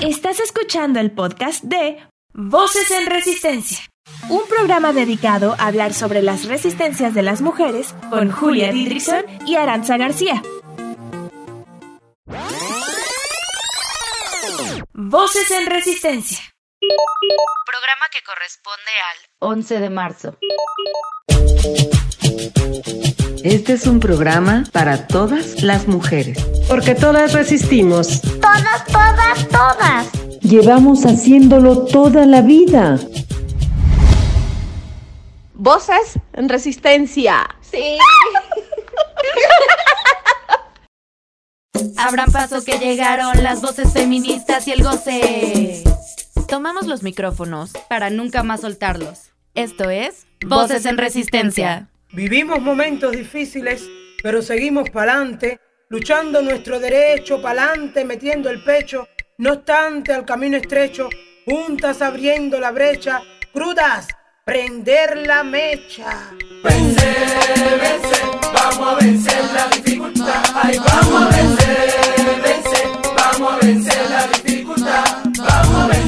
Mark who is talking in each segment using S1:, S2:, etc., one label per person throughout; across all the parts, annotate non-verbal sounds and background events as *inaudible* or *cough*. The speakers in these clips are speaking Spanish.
S1: Estás escuchando el podcast de Voces en Resistencia, un programa dedicado a hablar sobre las resistencias de las mujeres con Julia Didrikson y Aranza García. Voces en Resistencia.
S2: Programa que corresponde al 11 de marzo.
S3: Este es un programa para todas las mujeres.
S4: Porque todas resistimos.
S5: Todas, todas, todas.
S4: Llevamos haciéndolo toda la vida.
S6: Voces en resistencia.
S5: Sí. *laughs*
S2: Abran paso que llegaron las voces feministas y el goce. Tomamos los micrófonos para nunca más soltarlos. Esto es Voces en Resistencia.
S7: Vivimos momentos difíciles, pero seguimos pa'lante, luchando nuestro derecho, pa'lante, metiendo el pecho, no obstante al camino estrecho, juntas abriendo la brecha, crudas, prender la mecha. Vencer, vencer, vamos a vencer la dificultad, vamos a vencer, vencer, vamos a vencer la dificultad, vamos a vencer,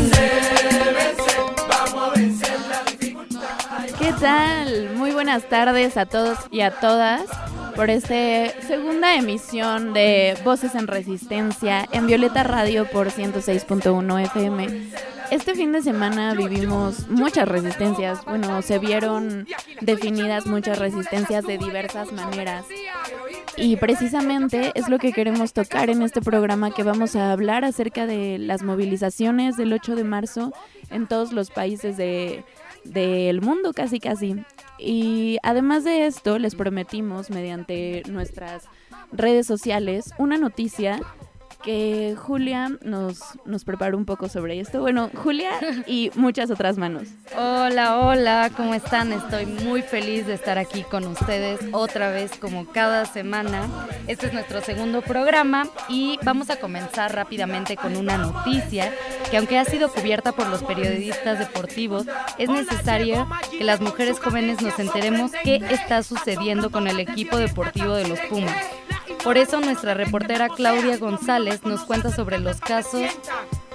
S2: tal? Muy buenas tardes a todos y a todas por esta segunda emisión de Voces en Resistencia en Violeta Radio por 106.1 FM. Este fin de semana vivimos muchas resistencias, bueno, se vieron definidas muchas resistencias de diversas maneras. Y precisamente es lo que queremos tocar en este programa que vamos a hablar acerca de las movilizaciones del 8 de marzo en todos los países de, del mundo casi casi. Y además de esto, les prometimos mediante nuestras redes sociales una noticia que Julia nos, nos preparó un poco sobre esto. Bueno, Julia y muchas otras manos.
S8: Hola, hola, ¿cómo están? Estoy muy feliz de estar aquí con ustedes otra vez como cada semana. Este es nuestro segundo programa y vamos a comenzar rápidamente con una noticia que aunque ha sido cubierta por los periodistas deportivos, es necesario que las mujeres jóvenes nos enteremos qué está sucediendo con el equipo deportivo de los Pumas. Por eso nuestra reportera Claudia González nos cuenta sobre los casos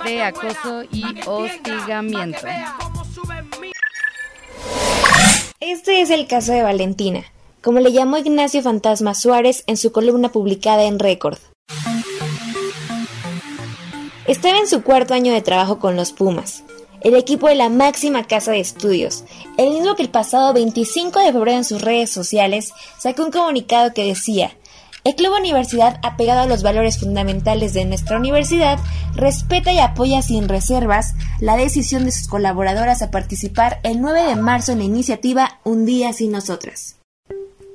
S8: de acoso y hostigamiento.
S9: Este es el caso de Valentina, como le llamó Ignacio Fantasma Suárez en su columna publicada en Récord. Estaba en su cuarto año de trabajo con los Pumas, el equipo de la máxima casa de estudios, el mismo que el pasado 25 de febrero en sus redes sociales sacó un comunicado que decía el Club Universidad, apegado a los valores fundamentales de nuestra universidad, respeta y apoya sin reservas la decisión de sus colaboradoras a participar el 9 de marzo en la iniciativa Un día sin nosotras.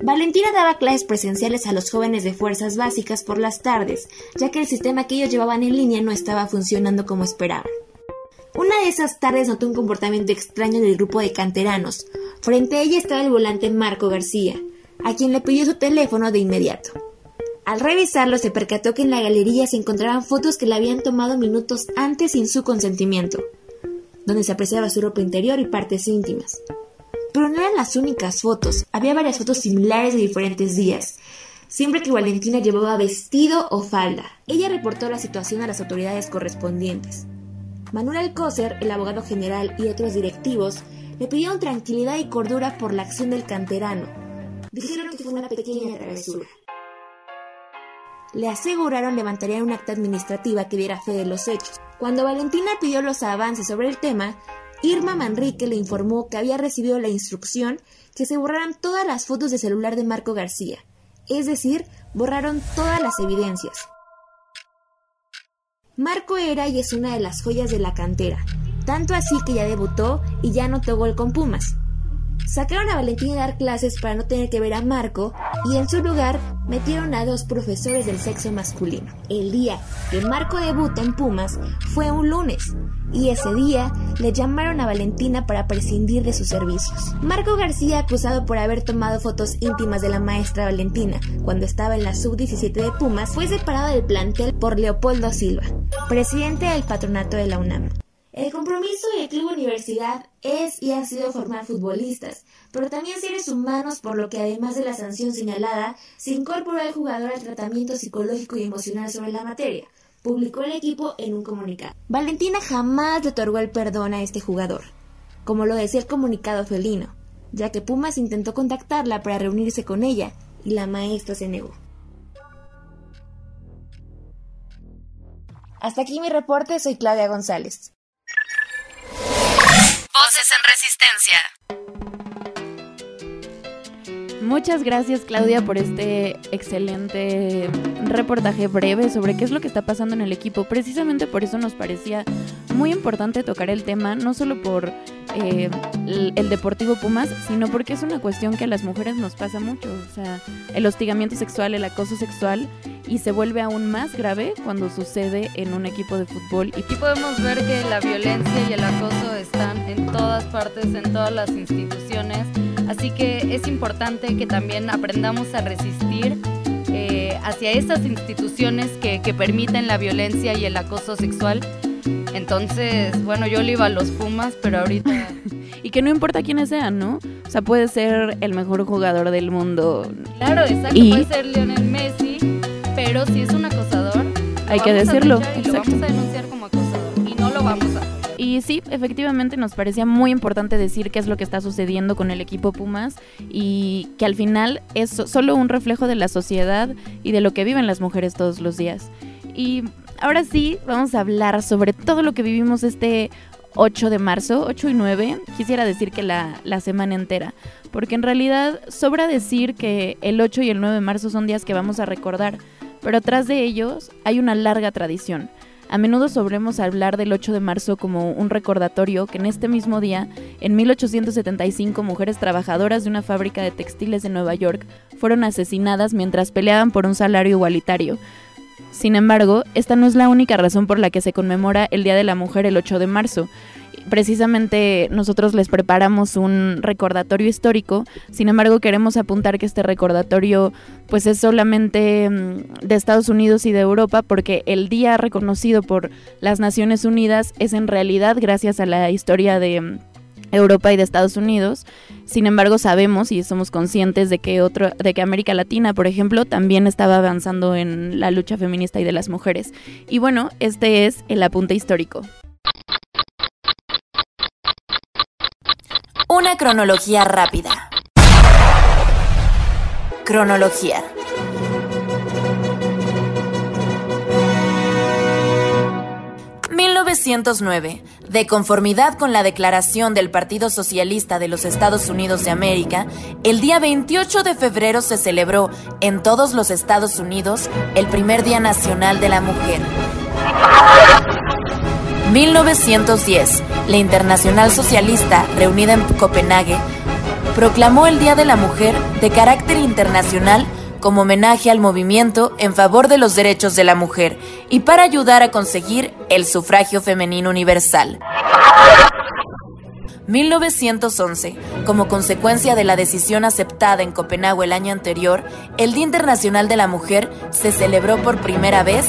S9: Valentina daba clases presenciales a los jóvenes de fuerzas básicas por las tardes, ya que el sistema que ellos llevaban en línea no estaba funcionando como esperaban. Una de esas tardes notó un comportamiento extraño del grupo de canteranos. Frente a ella estaba el volante Marco García, a quien le pidió su teléfono de inmediato. Al revisarlo se percató que en la galería se encontraban fotos que le habían tomado minutos antes sin su consentimiento, donde se apreciaba su ropa interior y partes íntimas. Pero no eran las únicas fotos, había varias fotos similares de diferentes días, siempre que Valentina llevaba vestido o falda. Ella reportó la situación a las autoridades correspondientes. Manuel Alcócer, el abogado general y otros directivos le pidieron tranquilidad y cordura por la acción del canterano. Dijeron que fue una pequeña travesura le aseguraron levantarían un acta administrativa que diera fe de los hechos. Cuando Valentina pidió los avances sobre el tema, Irma Manrique le informó que había recibido la instrucción que se borraran todas las fotos de celular de Marco García, es decir, borraron todas las evidencias. Marco era y es una de las joyas de la cantera, tanto así que ya debutó y ya anotó gol con Pumas. Sacaron a Valentina a dar clases para no tener que ver a Marco y en su lugar metieron a dos profesores del sexo masculino. El día que Marco debuta en Pumas fue un lunes y ese día le llamaron a Valentina para prescindir de sus servicios. Marco García, acusado por haber tomado fotos íntimas de la maestra Valentina cuando estaba en la sub-17 de Pumas, fue separado del plantel por Leopoldo Silva, presidente del patronato de la UNAM. El compromiso del Club Universidad es y ha sido formar futbolistas, pero también seres humanos, por lo que además de la sanción señalada, se incorporó al jugador al tratamiento psicológico y emocional sobre la materia, publicó el equipo en un comunicado. Valentina jamás le otorgó el perdón a este jugador, como lo decía el comunicado felino, ya que Pumas intentó contactarla para reunirse con ella y la maestra se negó. Hasta aquí mi reporte, soy Claudia González.
S10: Resistencia. Muchas gracias Claudia por este excelente reportaje breve sobre qué es lo que está pasando en el equipo. Precisamente por eso nos parecía muy importante tocar el tema, no solo por eh, el, Deportivo Pumas, sino porque es una cuestión que a las mujeres nos pasa mucho. O sea, el hostigamiento sexual, el acoso sexual, y se vuelve aún más grave cuando sucede en un equipo de fútbol.
S8: Y podemos ver que la violencia y el acoso están en todas partes, en todas las instituciones Así que es importante que también aprendamos a resistir eh, hacia esas instituciones que, permiten la violencia y el acoso sexual. Entonces, bueno, yo le iba a los Pumas, pero ahorita... *laughs*
S10: y que no importa quiénes sean, ¿no? O sea, puede ser el mejor jugador del mundo.
S8: Claro, exacto, puede ser Lionel Messi, pero si es un acosador...
S10: Hay que decirlo.
S8: Y lo vamos a denunciar como acosador y no lo vamos a
S10: y sí, efectivamente nos parecía muy importante decir qué es lo que está sucediendo con el equipo Pumas y que al final es solo un reflejo de la sociedad y de lo que viven las mujeres todos los días. Y ahora sí, vamos a hablar sobre todo lo que vivimos este 8 de marzo, 8 y 9, quisiera decir que la, la, semana entera, porque en realidad sobra decir que el 8 y el 9 de marzo son días que vamos a recordar, pero atrás de ellos hay una larga tradición. A menudo solemos hablar del 8 de marzo como un recordatorio que en este mismo día, en 1875, mujeres trabajadoras de una fábrica de textiles de Nueva York fueron asesinadas mientras peleaban por un salario igualitario. Sin embargo, esta no es la única razón por la que se conmemora el Día de la Mujer el 8 de marzo. Precisamente nosotros les preparamos un recordatorio histórico, sin embargo queremos apuntar que este recordatorio pues es solamente mm, de Estados Unidos y de Europa porque el día reconocido por las Naciones Unidas es en realidad gracias a la historia de Europa y de Estados Unidos. Sin embargo, sabemos y somos conscientes de que otro, de que América Latina, por ejemplo, también estaba avanzando en la lucha feminista y de las mujeres. Y bueno, este es el apunte histórico.
S2: Una cronología rápida. Cronología. ...1909... De conformidad con la declaración del Partido Socialista de los Estados Unidos de América... ...el día 28 de febrero se celebró... ...en todos los Estados Unidos... ...el primer Día Nacional de la Mujer... 1910, la Internacional Socialista, reunida en Copenhague, proclamó el Día de la Mujer de carácter internacional como homenaje al movimiento en favor de los derechos de la mujer y para ayudar a conseguir el sufragio femenino universal. 1911, como consecuencia de la decisión aceptada en Copenhague el año anterior, el Día Internacional de la Mujer se celebró por primera vez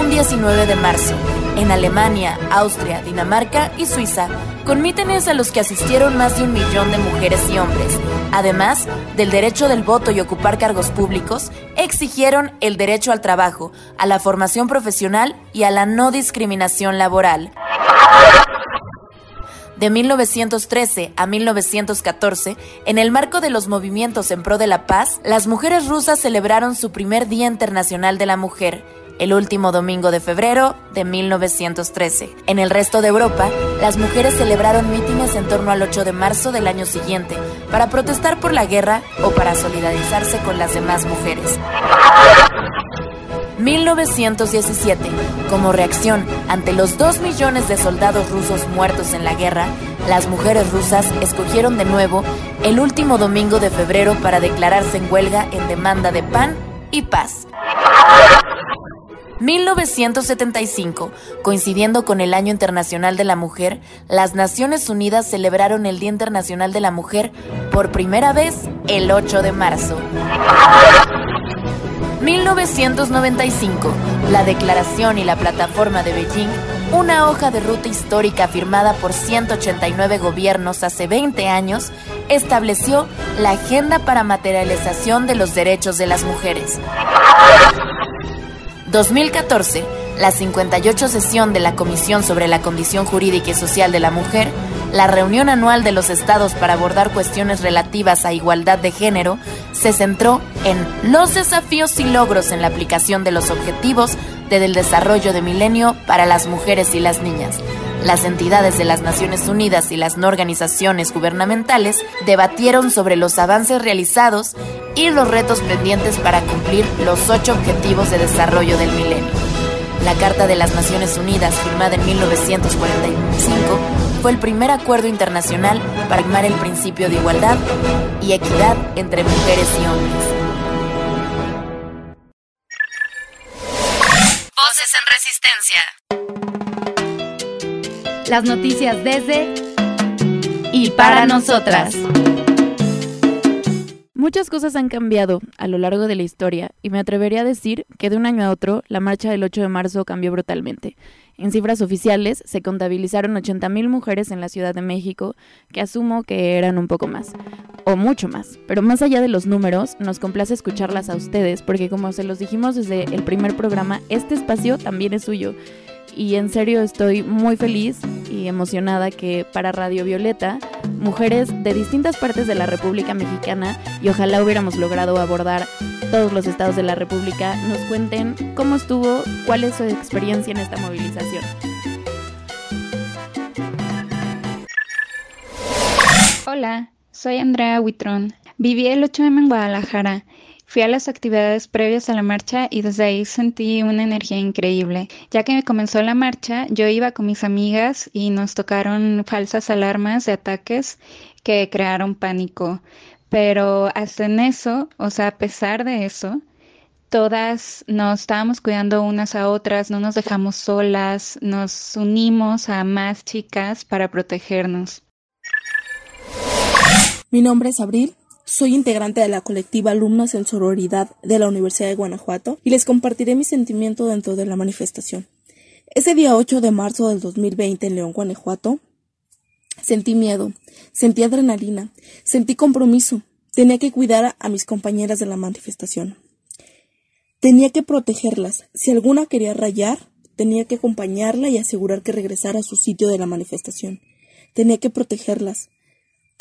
S2: un 19 de marzo en Alemania, Austria, Dinamarca y Suiza, con mítines a los que asistieron más de un millón de mujeres y hombres. Además del derecho del voto y ocupar cargos públicos, exigieron el derecho al trabajo, a la formación profesional y a la no discriminación laboral. De 1913 a 1914, en el marco de los movimientos en pro de la paz, las mujeres rusas celebraron su primer Día Internacional de la Mujer, el último domingo de febrero de 1913. En el resto de Europa, las mujeres celebraron mítines en torno al 8 de marzo del año siguiente para protestar por la guerra o para solidarizarse con las demás mujeres. 1917. Como reacción ante los 2 millones de soldados rusos muertos en la guerra, las mujeres rusas escogieron de nuevo el último domingo de febrero para declararse en huelga en demanda de pan y paz. 1975, coincidiendo con el Año Internacional de la Mujer, las Naciones Unidas celebraron el Día Internacional de la Mujer por primera vez el 8 de marzo. 1995, la Declaración y la Plataforma de Beijing, una hoja de ruta histórica firmada por 189 gobiernos hace 20 años, estableció la agenda para materialización de los derechos de las mujeres. 2014, la 58 sesión de la Comisión sobre la Condición Jurídica y Social de la Mujer, la reunión anual de los estados para abordar cuestiones relativas a igualdad de género, se centró en los desafíos y logros en la aplicación de los objetivos del desarrollo de milenio para las mujeres y las niñas. Las entidades de las Naciones Unidas y las organizaciones gubernamentales debatieron sobre los avances realizados y los retos pendientes para cumplir los ocho objetivos de desarrollo del milenio. La Carta de las Naciones Unidas, firmada en 1945, fue el primer acuerdo internacional para armar el principio de igualdad y equidad entre mujeres y hombres.
S8: Voces en Resistencia. Las noticias desde y para nosotras.
S10: Muchas cosas han cambiado a lo largo de la historia y me atrevería a decir que de un año a otro la marcha del 8 de marzo cambió brutalmente. En cifras oficiales se contabilizaron 80.000 mujeres en la Ciudad de México, que asumo que eran un poco más, o mucho más. Pero más allá de los números, nos complace escucharlas a ustedes, porque como se los dijimos desde el primer programa, este espacio también es suyo y en serio estoy muy feliz y emocionada que para Radio Violeta, mujeres de distintas partes de la República Mexicana, y ojalá hubiéramos logrado abordar todos los estados de la República, nos cuenten cómo estuvo, cuál es su experiencia en esta movilización.
S11: Hola, soy Andrea Huitrón. Viví el 8M en Guadalajara Fui a las actividades previas a la marcha y desde ahí sentí una energía increíble. Ya que comenzó la marcha, yo iba con mis amigas y nos tocaron falsas alarmas de ataques que crearon pánico. Pero hasta en eso, o sea, a pesar de eso, todas nos estábamos cuidando unas a otras, no nos dejamos solas, nos unimos a más chicas para protegernos.
S12: Mi nombre es Abril soy integrante de la colectiva Alumnas en Sororidad de la Universidad de Guanajuato y les compartiré mi sentimiento dentro de la manifestación. Ese día 8 de marzo del 2020 en León, Guanajuato, sentí miedo, sentí adrenalina, sentí compromiso, tenía que cuidar a mis compañeras de la manifestación. Tenía que protegerlas. Si alguna quería rayar, tenía que acompañarla y asegurar que regresara a su sitio de la manifestación. Tenía que protegerlas.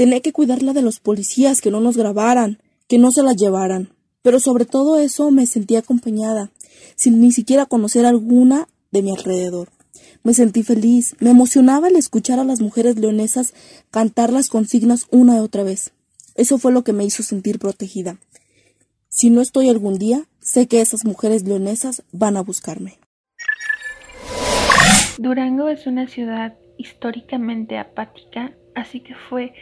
S12: Tenía que cuidarla de los policías, que no nos grabaran, que no se la llevaran. Pero sobre todo eso me sentí acompañada, sin ni siquiera conocer alguna de mi alrededor. Me sentí feliz, me emocionaba el escuchar a las mujeres leonesas cantar las consignas una y otra vez. Eso fue lo que me hizo sentir protegida. Si no estoy algún día, sé que esas mujeres leonesas van a buscarme.
S13: Durango es una ciudad históricamente apática, así que fue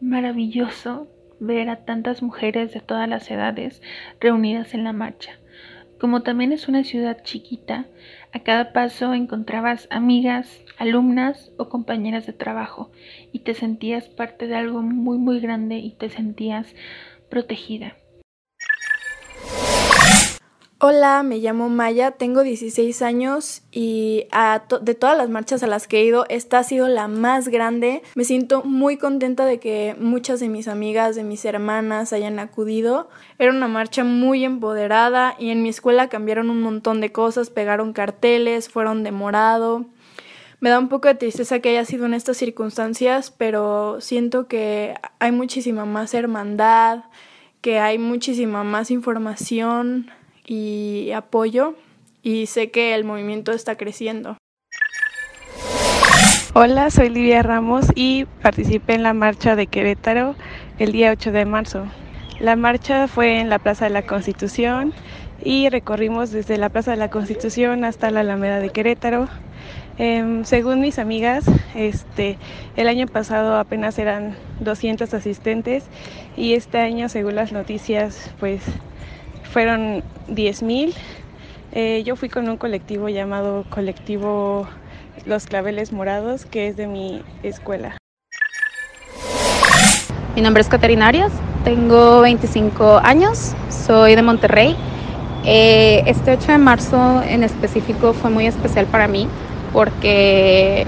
S13: maravilloso ver a tantas mujeres de todas las edades reunidas en la marcha. Como también es una ciudad chiquita, a cada paso encontrabas amigas, alumnas o compañeras de trabajo y te sentías parte de algo muy muy grande y te sentías protegida.
S14: Hola, me llamo Maya, tengo 16 años y de todas las marchas a las que he ido, esta ha sido la más grande. Me siento muy contenta de que muchas de mis amigas, de mis hermanas hayan acudido. Era una marcha muy empoderada y en mi escuela cambiaron un montón de cosas, pegaron carteles, fueron de morado. Me da un poco de tristeza que haya sido en estas circunstancias, pero siento que hay muchísima más hermandad, que hay muchísima más información y apoyo y sé que el movimiento está creciendo.
S15: Hola, soy Lidia Ramos y participé en la marcha de Querétaro el día 8 de marzo. La marcha fue en la Plaza de la Constitución y recorrimos desde la Plaza de la Constitución hasta la Alameda de Querétaro. Em, según mis amigas, este, el año pasado apenas eran 200 asistentes y este año, según las noticias, pues fueron 10.000. Eh, yo fui con un colectivo llamado Colectivo Los Claveles Morados, que es de mi escuela.
S16: Mi nombre es Caterina Arias, tengo 25 años, soy de Monterrey. Eh, este 8 de marzo en específico fue muy especial para mí porque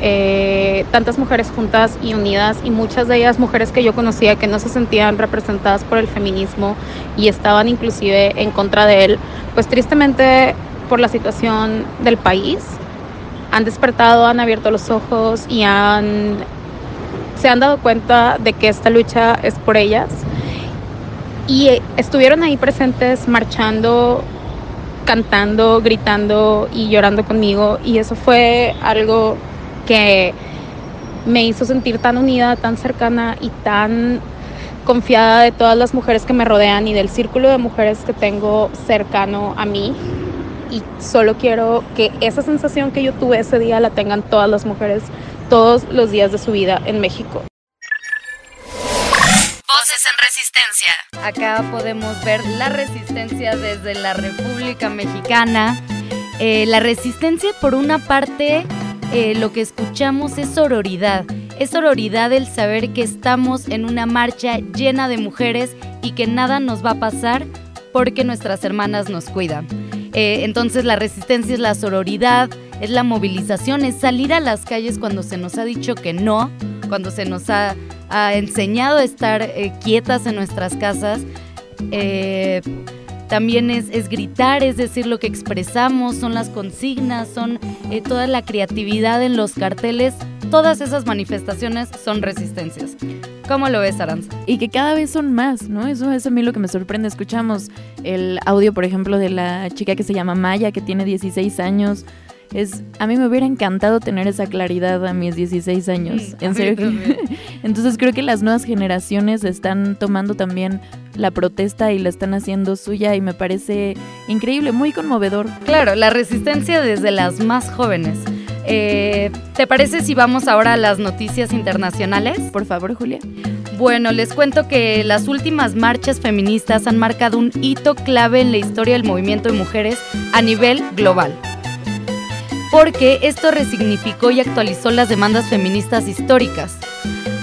S16: eh, tantas mujeres juntas y unidas y muchas de ellas mujeres que yo conocía que no se sentían representadas por el feminismo y estaban inclusive en contra de él, pues tristemente por la situación del país. Han despertado, han abierto los ojos y han, se han dado cuenta de que esta lucha es por ellas. Y estuvieron ahí presentes marchando, cantando, gritando y llorando conmigo. Y eso fue algo que me hizo sentir tan unida, tan cercana y tan confiada de todas las mujeres que me rodean y del círculo de mujeres que tengo cercano a mí. Y solo quiero que esa sensación que yo tuve ese día la tengan todas las mujeres todos los días de su vida en México.
S2: Voces en resistencia.
S8: Acá podemos ver la resistencia desde la República Mexicana. Eh, la resistencia por una parte eh, lo que escuchamos es sororidad. Es sororidad el saber que estamos en una marcha llena de mujeres y que nada nos va a pasar porque nuestras hermanas nos cuidan. Eh, entonces la resistencia es la sororidad, es la movilización, es salir a las calles cuando se nos ha dicho que no, cuando se nos ha, enseñado a estar eh, quietas en nuestras casas también es, gritar, es decir lo que expresamos, son las consignas, son eh, toda la creatividad en los carteles. Todas esas manifestaciones son resistencias. ¿Cómo lo ves, Aranza?
S10: Y que cada vez son más, ¿no? Eso es a mí lo que me sorprende. Escuchamos el audio, por ejemplo, de la chica que se llama Maya, que tiene 16 años. Es, a mí me hubiera encantado tener esa claridad a mis 16 años. en serio. *laughs* Entonces creo que las nuevas generaciones están tomando también la protesta y la están haciendo suya y me parece increíble, muy conmovedor.
S8: Claro, la resistencia desde las más jóvenes. Eh, ¿Te parece si vamos ahora a las noticias internacionales?
S10: Por favor, Julia.
S8: Bueno, les cuento que las últimas marchas feministas han marcado un hito clave en la historia del movimiento de mujeres a nivel global. Porque esto resignificó y actualizó las demandas feministas históricas.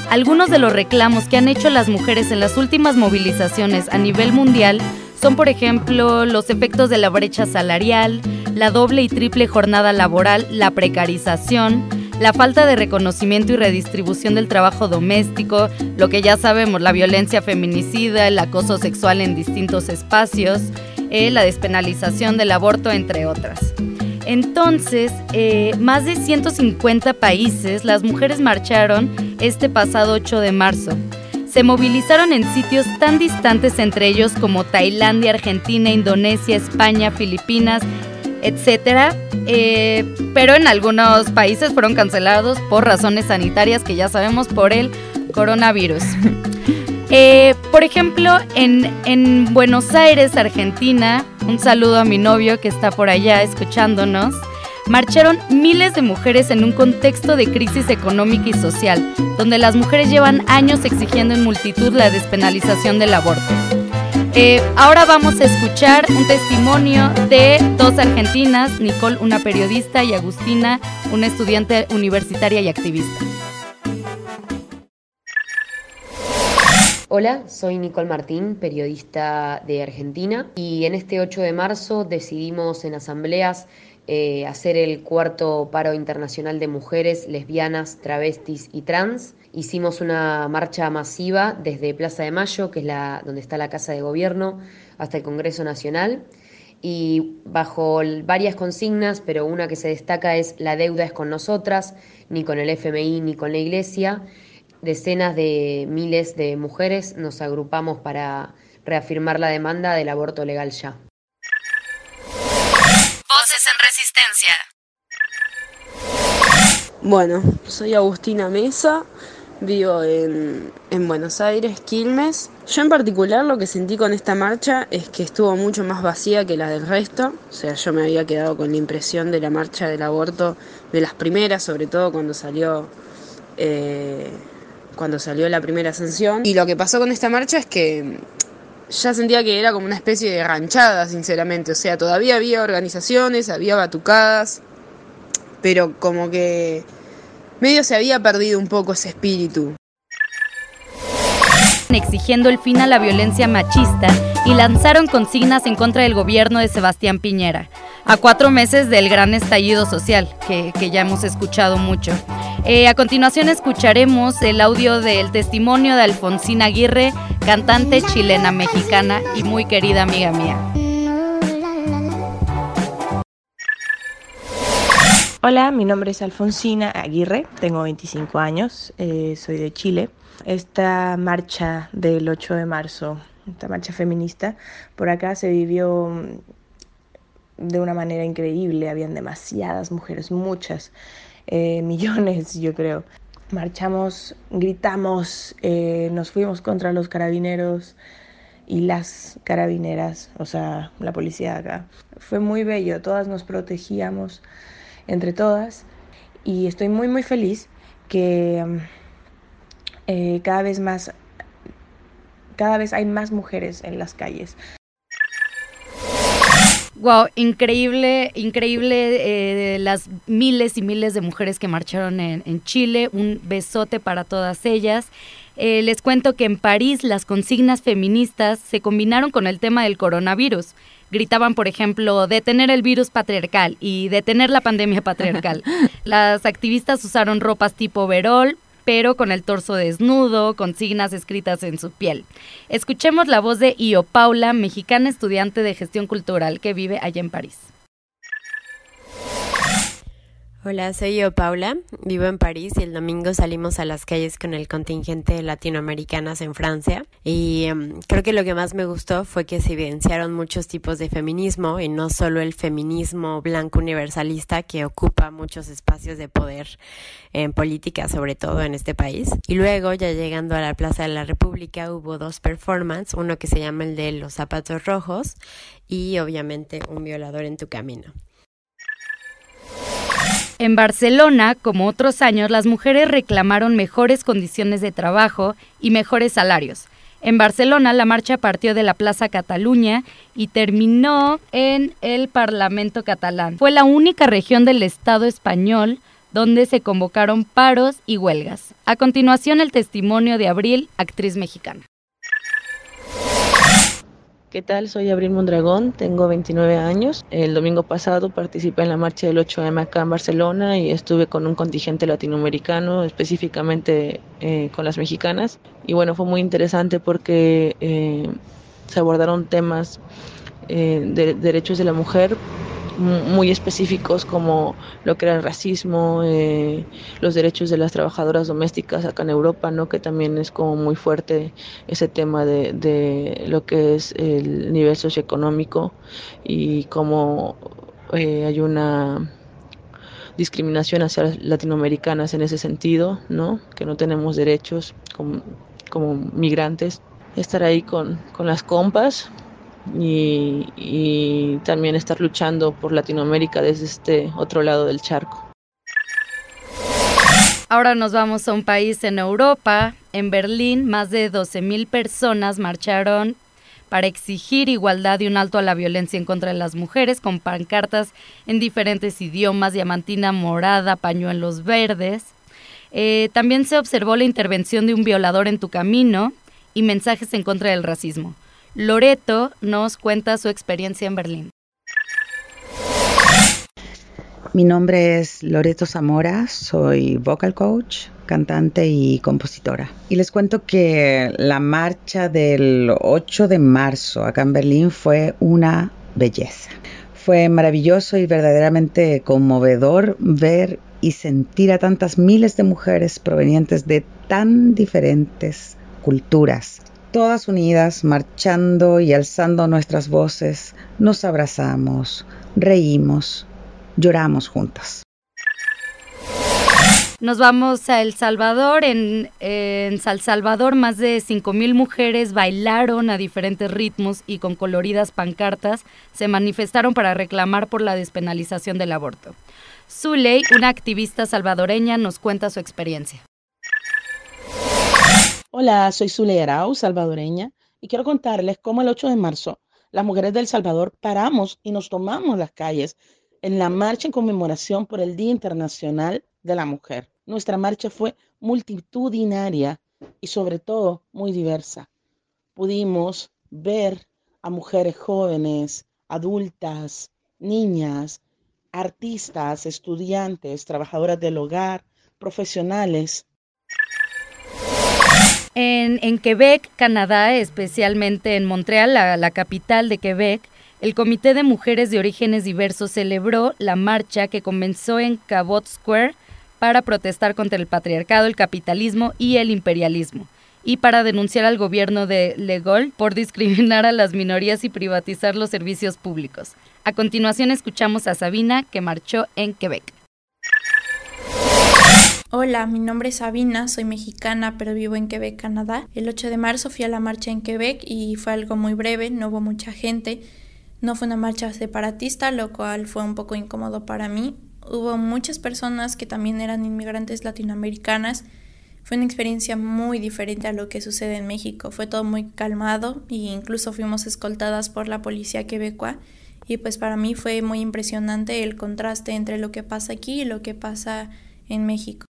S8: Algunos de los reclamos que han hecho las mujeres en las últimas movilizaciones a nivel mundial son, por ejemplo, los efectos de la brecha salarial, la doble y triple jornada laboral, la precarización, la falta de reconocimiento y redistribución del trabajo doméstico, lo que ya sabemos, la violencia feminicida, el acoso sexual en distintos espacios, eh, la despenalización del aborto, entre otras. Entonces, eh, más de 150 países, las mujeres marcharon este pasado 8 de marzo. Se movilizaron en sitios tan distantes entre ellos como Tailandia, Argentina, Indonesia, España, Filipinas, etc. Eh, pero en algunos países fueron cancelados por razones sanitarias que ya sabemos por el coronavirus. *laughs* Eh, por ejemplo, en, en Buenos Aires, Argentina, un saludo a mi novio que está por allá escuchándonos, marcharon miles de mujeres en un contexto de crisis económica y social, donde las mujeres llevan años exigiendo en multitud la despenalización del aborto. Eh, ahora vamos a escuchar un testimonio de dos argentinas, Nicole, una periodista, y Agustina, una estudiante universitaria y activista.
S17: Hola, soy Nicole Martín, periodista de Argentina, y en este 8 de marzo decidimos en asambleas eh, hacer el cuarto paro internacional de mujeres, lesbianas, travestis y trans. Hicimos una marcha masiva desde Plaza de Mayo, que es la, donde está la Casa de Gobierno, hasta el Congreso Nacional. Y bajo varias consignas, pero una que se destaca es la deuda es con nosotras, ni con el FMI ni con la Iglesia decenas de miles de mujeres nos agrupamos para reafirmar la demanda del aborto legal ya.
S2: Voces en resistencia.
S4: Bueno, soy Agustina Mesa, vivo en, en, Buenos Aires, Quilmes. Yo en particular lo que sentí con esta marcha es que estuvo mucho más vacía que la del resto. O sea, yo me había quedado con la impresión de la marcha del aborto, de las primeras, sobre todo cuando salió eh, cuando salió la primera ascensión. Y lo que pasó con esta marcha es que ya sentía que era como una especie de ranchada, sinceramente. O sea, todavía había organizaciones, había batucadas, pero como que medio se había perdido un poco ese espíritu.
S8: Exigiendo el fin a la violencia machista y lanzaron consignas en contra del gobierno de Sebastián Piñera, a cuatro meses del gran estallido social, que, ya hemos escuchado mucho. Eh, a continuación escucharemos el audio del testimonio de Alfonsina Aguirre, cantante chilena mexicana y muy querida amiga mía.
S18: Hola, mi nombre es Alfonsina Aguirre, tengo 25 años, eh, soy de Chile. Esta marcha del 8 de marzo, esta marcha feminista, por acá se vivió mm, de una manera increíble, habían demasiadas mujeres, muchas, eh, *laughs* millones yo creo. Marchamos, gritamos, eh, nos fuimos contra los carabineros y las carabineras, o sea, la policía acá. Fue muy bello, todas nos protegíamos entre todas y estoy muy muy feliz que mm, eh, cada vez más cada vez hay más mujeres en las calles.
S8: Wow, increíble, increíble eh, las miles y miles de mujeres que marcharon en, en Chile. Un besote para todas ellas. Eh, les cuento que en París las consignas feministas se combinaron con el tema del coronavirus. Gritaban, por ejemplo, detener el virus patriarcal y detener la pandemia patriarcal. *laughs* Las activistas usaron ropas tipo verol, pero con el torso desnudo, consignas escritas en su piel. Escuchemos la voz de Io Paula, mexicana estudiante de gestión cultural que vive allá en París.
S19: Hola, soy yo Paula, vivo en París y el domingo salimos a las calles con el contingente de latinoamericanas en Francia y um, creo que lo que más me gustó fue que se evidenciaron muchos tipos de feminismo y no solo el feminismo blanco universalista que ocupa muchos espacios de poder en política, sobre todo en este país. Y luego ya llegando a la Plaza de la República hubo dos performances, uno que se llama el de los zapatos rojos y obviamente un violador en tu camino.
S8: En Barcelona, como otros años, las mujeres reclamaron mejores condiciones de trabajo y mejores salarios. En Barcelona, la marcha partió de la Plaza Cataluña y terminó en el Parlamento catalán. Fue la única región del Estado español donde se convocaron paros y huelgas. A continuación, el testimonio de Abril, actriz mexicana.
S18: ¿Qué tal? Soy Abril Mondragón, tengo 29 años. El domingo pasado participé en la marcha del 8M acá en Barcelona y estuve con un contingente latinoamericano, específicamente eh, con las mexicanas. Y bueno, fue muy interesante porque eh, se abordaron temas eh, de derechos de la mujer muy específicos como lo que era el racismo, eh, los derechos de las trabajadoras domésticas acá en Europa, ¿no? que también es como muy fuerte ese tema de, de lo que es el nivel socioeconómico y cómo eh, hay una discriminación hacia las latinoamericanas en ese sentido, ¿no? que no tenemos derechos como, como migrantes. Estar ahí con, con las compas, y, también estar luchando por Latinoamérica desde este otro lado del charco.
S8: Ahora nos vamos a un país en Europa. En Berlín, más de 12.000 personas marcharon para exigir igualdad y un alto a la violencia en contra de las mujeres, con pancartas en diferentes idiomas, diamantina morada, pañuelos verdes. Eh, también se observó la intervención de un violador en tu camino y mensajes en contra del racismo. Loreto nos cuenta su experiencia en Berlín.
S20: Mi nombre es Loreto Zamora, soy vocal coach, cantante y compositora. Y les cuento que la marcha del 8 de marzo acá en Berlín fue una belleza. Fue maravilloso y verdaderamente conmovedor ver y sentir a tantas miles de mujeres provenientes de tan diferentes culturas, todas unidas, marchando y alzando nuestras voces, nos abrazamos, reímos, lloramos juntas.
S8: Nos vamos a El Salvador. En, en San Salvador, más de 5.000 mujeres bailaron a diferentes ritmos y con coloridas pancartas se manifestaron para reclamar por la despenalización del aborto. Zuley, una activista salvadoreña, nos cuenta su experiencia.
S21: Hola, soy Zule salvadoreña, y quiero contarles cómo el 8 de marzo las mujeres del Salvador paramos y nos tomamos las calles en la marcha en conmemoración por el Día Internacional de la Mujer. Nuestra marcha fue multitudinaria y sobre todo muy diversa. Pudimos ver a mujeres jóvenes, adultas, niñas, artistas, estudiantes, trabajadoras del hogar, profesionales,
S8: en, Quebec, Canadá, especialmente en Montreal, la, capital de Quebec, el Comité de Mujeres de Orígenes Diversos celebró la marcha que comenzó en Cabot Square para protestar contra el patriarcado, el capitalismo y el imperialismo, y para denunciar al gobierno de Le Gaulle por discriminar a las minorías y privatizar los servicios públicos. A continuación escuchamos a Sabina, que marchó en Quebec.
S22: Hola, mi nombre es Sabina, soy mexicana pero vivo en Quebec, Canadá. El 8 de marzo fui a la marcha en Quebec y fue algo muy breve, no hubo mucha gente. No fue una marcha separatista, lo cual fue un poco incómodo para mí. Hubo muchas personas que también eran inmigrantes latinoamericanas. Fue una experiencia muy diferente a lo que sucede en México. Fue todo muy calmado e incluso fuimos escoltadas por la policía quebecua. Y pues para mí fue muy impresionante el contraste entre lo que pasa aquí y lo que pasa en México.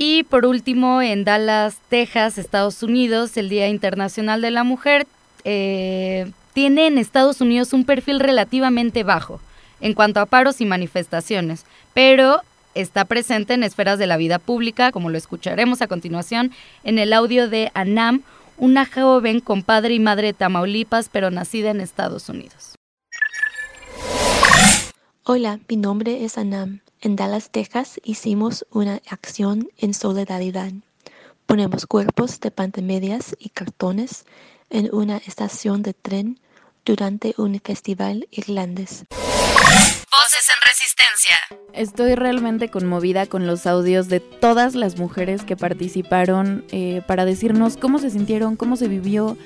S8: Y por último, en Dallas, Texas, Estados Unidos, el Día Internacional de la Mujer eh, tiene en Estados Unidos un perfil relativamente bajo en cuanto a paros y manifestaciones, pero está presente en esferas de la vida pública, como lo escucharemos a continuación en el audio de Anam, una joven con padre y madre de Tamaulipas, pero nacida en Estados Unidos.
S23: Hola, mi nombre es Anam. En Dallas, Texas, hicimos una acción en solidaridad. Ponemos cuerpos de pantamedias y cartones en una estación de tren durante un festival irlandés.
S24: Voces en Resistencia.
S2: Estoy realmente conmovida con los audios de todas las mujeres que participaron eh, para decirnos cómo se sintieron, cómo se vivió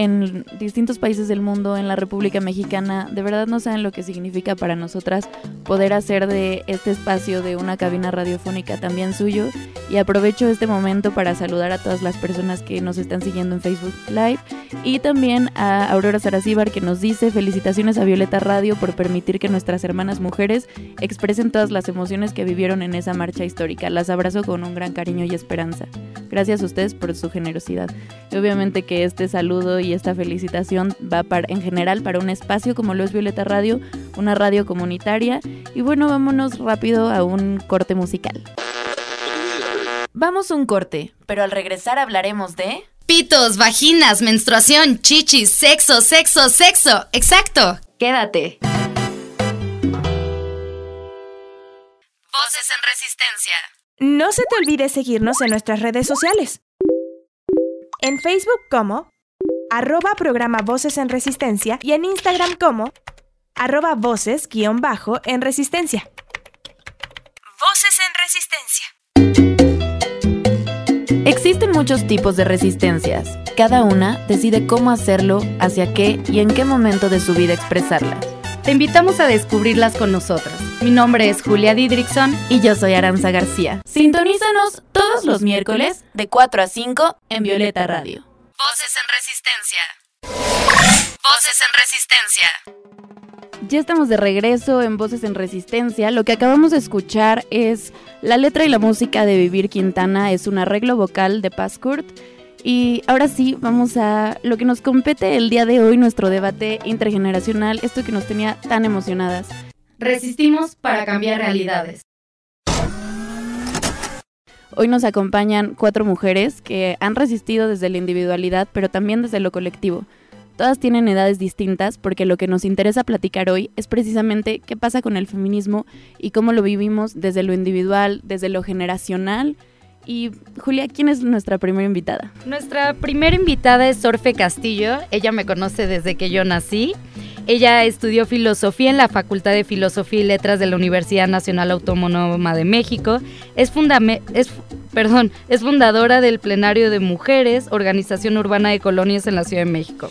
S2: en distintos países del mundo, en la República Mexicana. De verdad no saben lo que significa para nosotras poder hacer de este espacio de una cabina radiofónica también suyo. Y aprovecho este momento para saludar a todas las personas que nos están siguiendo en Facebook Live y también a Aurora Saracíbar que nos dice felicitaciones a Violeta Radio por permitir que nuestras hermanas mujeres expresen todas las emociones que vivieron en esa marcha histórica. Las abrazo con un gran cariño y esperanza. Gracias a ustedes por su generosidad. Y obviamente que este saludo y esta felicitación va para, en general para un espacio como lo es Violeta Radio, una radio comunitaria. Y bueno, vámonos rápido a un corte musical.
S24: Vamos un corte, pero al regresar hablaremos de...
S8: Pitos, vaginas, menstruación, chichis, sexo, sexo, sexo. Exacto. Quédate.
S24: Voces en Resistencia.
S1: No se te olvide seguirnos en nuestras redes sociales. En Facebook como arroba programa Voces en Resistencia y en Instagram como arroba voces guion bajo en Resistencia.
S24: Voces en Resistencia.
S2: Existen muchos tipos de resistencias. Cada una decide cómo hacerlo, hacia qué y en qué momento de su vida expresarla.
S8: Te invitamos a descubrirlas con nosotras. Mi nombre es Julia Didrickson
S2: y yo soy Aranza García. Sintonízanos todos los miércoles
S24: de 4 a 5
S2: en Violeta Radio.
S24: Voces en Resistencia. Voces en Resistencia.
S2: Ya estamos de regreso en Voces en Resistencia. Lo que acabamos de escuchar es la letra y la música de Vivir Quintana, es un arreglo vocal de Paz Kurt. Y ahora sí, vamos a lo que nos compete el día de hoy, nuestro debate intergeneracional, esto que nos tenía tan emocionadas.
S8: Resistimos para cambiar realidades.
S2: Hoy nos acompañan cuatro mujeres que han resistido desde la individualidad, pero también desde lo colectivo. Todas tienen edades distintas porque lo que nos interesa platicar hoy es precisamente qué pasa con el feminismo y cómo lo vivimos desde lo individual, desde lo generacional. Y Julia, ¿quién es nuestra primera invitada?
S8: Nuestra primera invitada es Orfe Castillo. Ella me conoce desde que yo nací. Ella estudió filosofía en la Facultad de Filosofía y Letras de la Universidad Nacional Autónoma de México. Es, es, perdón, es fundadora del Plenario de Mujeres, Organización Urbana de Colonias en la Ciudad de México.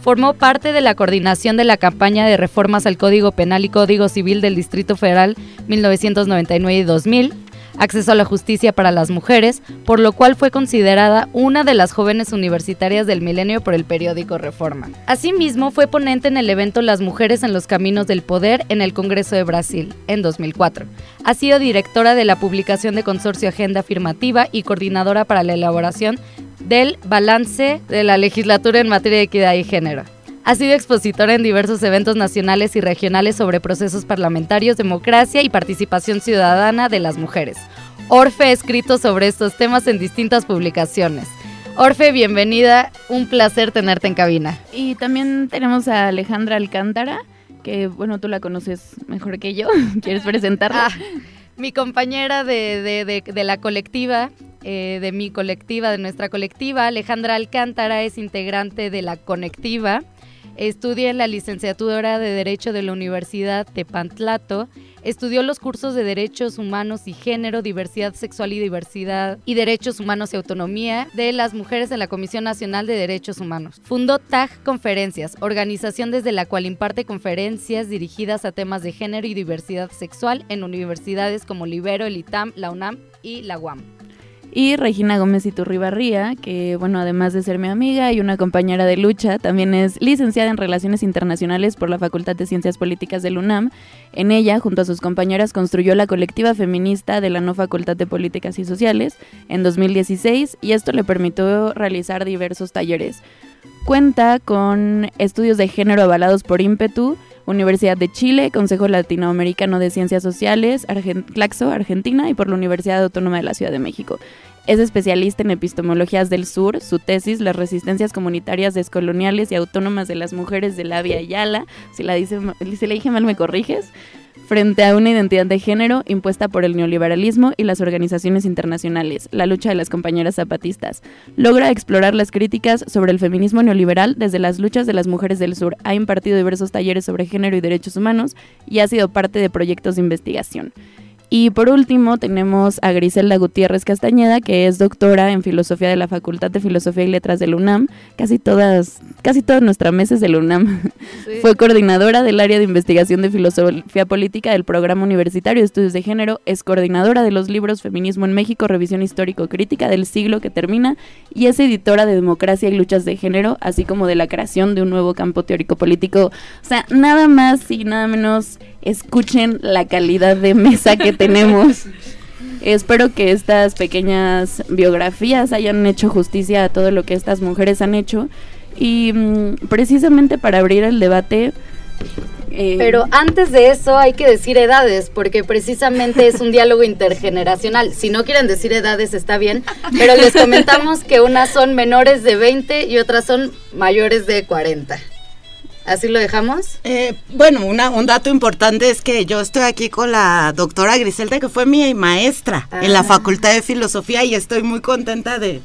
S8: Formó parte de la coordinación de la campaña de reformas al Código Penal y Código Civil del Distrito Federal 1999 y 2000 acceso a la justicia para las mujeres, por lo cual fue considerada una de las jóvenes universitarias del milenio por el periódico Reforma. Asimismo, fue ponente en el evento Las mujeres en los caminos del poder en el Congreso de Brasil, en 2004. Ha sido directora de la publicación de Consorcio Agenda Afirmativa y coordinadora para la elaboración del balance de la legislatura en materia de equidad y género. Ha sido expositora en diversos eventos nacionales y regionales sobre procesos parlamentarios, democracia y participación ciudadana de las mujeres. Orfe ha escrito sobre estos temas en distintas publicaciones. Orfe, bienvenida. Un placer tenerte en cabina.
S2: Y también tenemos a Alejandra Alcántara, que bueno, tú la conoces mejor que yo. *laughs* ¿Quieres presentarla?
S8: Ah, mi compañera de, la colectiva, eh, de mi colectiva, de nuestra colectiva, Alejandra Alcántara, es integrante de la conectiva. Estudia la licenciatura de Derecho de la Universidad de Pantlato Estudió los cursos de Derechos Humanos y Género, Diversidad Sexual y Diversidad y Derechos Humanos y Autonomía de las Mujeres en la Comisión Nacional de Derechos Humanos. Fundó TAG Conferencias, organización desde la cual imparte conferencias dirigidas a temas de género y diversidad sexual en universidades como Libero, el ITAM, la UNAM y la UAM
S2: y Regina Gómez Iturribarría, que bueno, además de ser mi amiga y una compañera de lucha, también es licenciada en Relaciones Internacionales por la Facultad de Ciencias Políticas del UNAM. En ella, junto a sus compañeras, construyó la colectiva feminista de la no Facultad de Políticas y Sociales en 2016 y esto le permitió realizar diversos talleres. Cuenta con estudios de género avalados por ímpetu, Universidad de Chile, Consejo Latinoamericano de Ciencias Sociales, Claxo, Argentina y por la Universidad Autónoma de la Ciudad de México. Es especialista en epistemologías del sur. Su tesis, Las resistencias comunitarias descoloniales y autónomas de las mujeres de la Via Yala. Si la, dice, si la dije mal, me corriges frente a una identidad de género impuesta por el neoliberalismo y las organizaciones internacionales, la lucha de las compañeras zapatistas. Logra explorar las críticas sobre el feminismo neoliberal desde las luchas de las mujeres del sur. Ha impartido diversos talleres sobre género y derechos humanos y ha sido parte de proyectos de investigación. Y por último tenemos a Griselda Gutiérrez Castañeda, que es doctora en filosofía de la Facultad de Filosofía y Letras de la UNAM. Casi todas, casi todas nuestras mesas de la UNAM. *laughs* Fue coordinadora del área de investigación de filosofía política del programa universitario de estudios de género. Es coordinadora de los libros Feminismo en México, Revisión Histórico-Crítica del siglo que termina. Y es editora de Democracia y Luchas de Género, así como de la creación de un nuevo campo teórico político. O sea, nada más y nada menos escuchen la calidad de mesa que *laughs* tenemos. *laughs* Espero que estas pequeñas biografías hayan hecho justicia a todo lo que estas mujeres han hecho. Y mm, precisamente para abrir el debate...
S8: Eh, Pero antes de eso hay que decir edades, porque precisamente es un *laughs* diálogo intergeneracional. Si no quieren decir edades está bien, pero les comentamos que unas son menores de 20 y otras son mayores de 40. ¿Así lo dejamos?
S25: Eh, bueno, un dato importante es que yo estoy aquí con la doctora Griselda, que fue mi maestra en la ah. Facultad de Filosofía y estoy muy contenta de,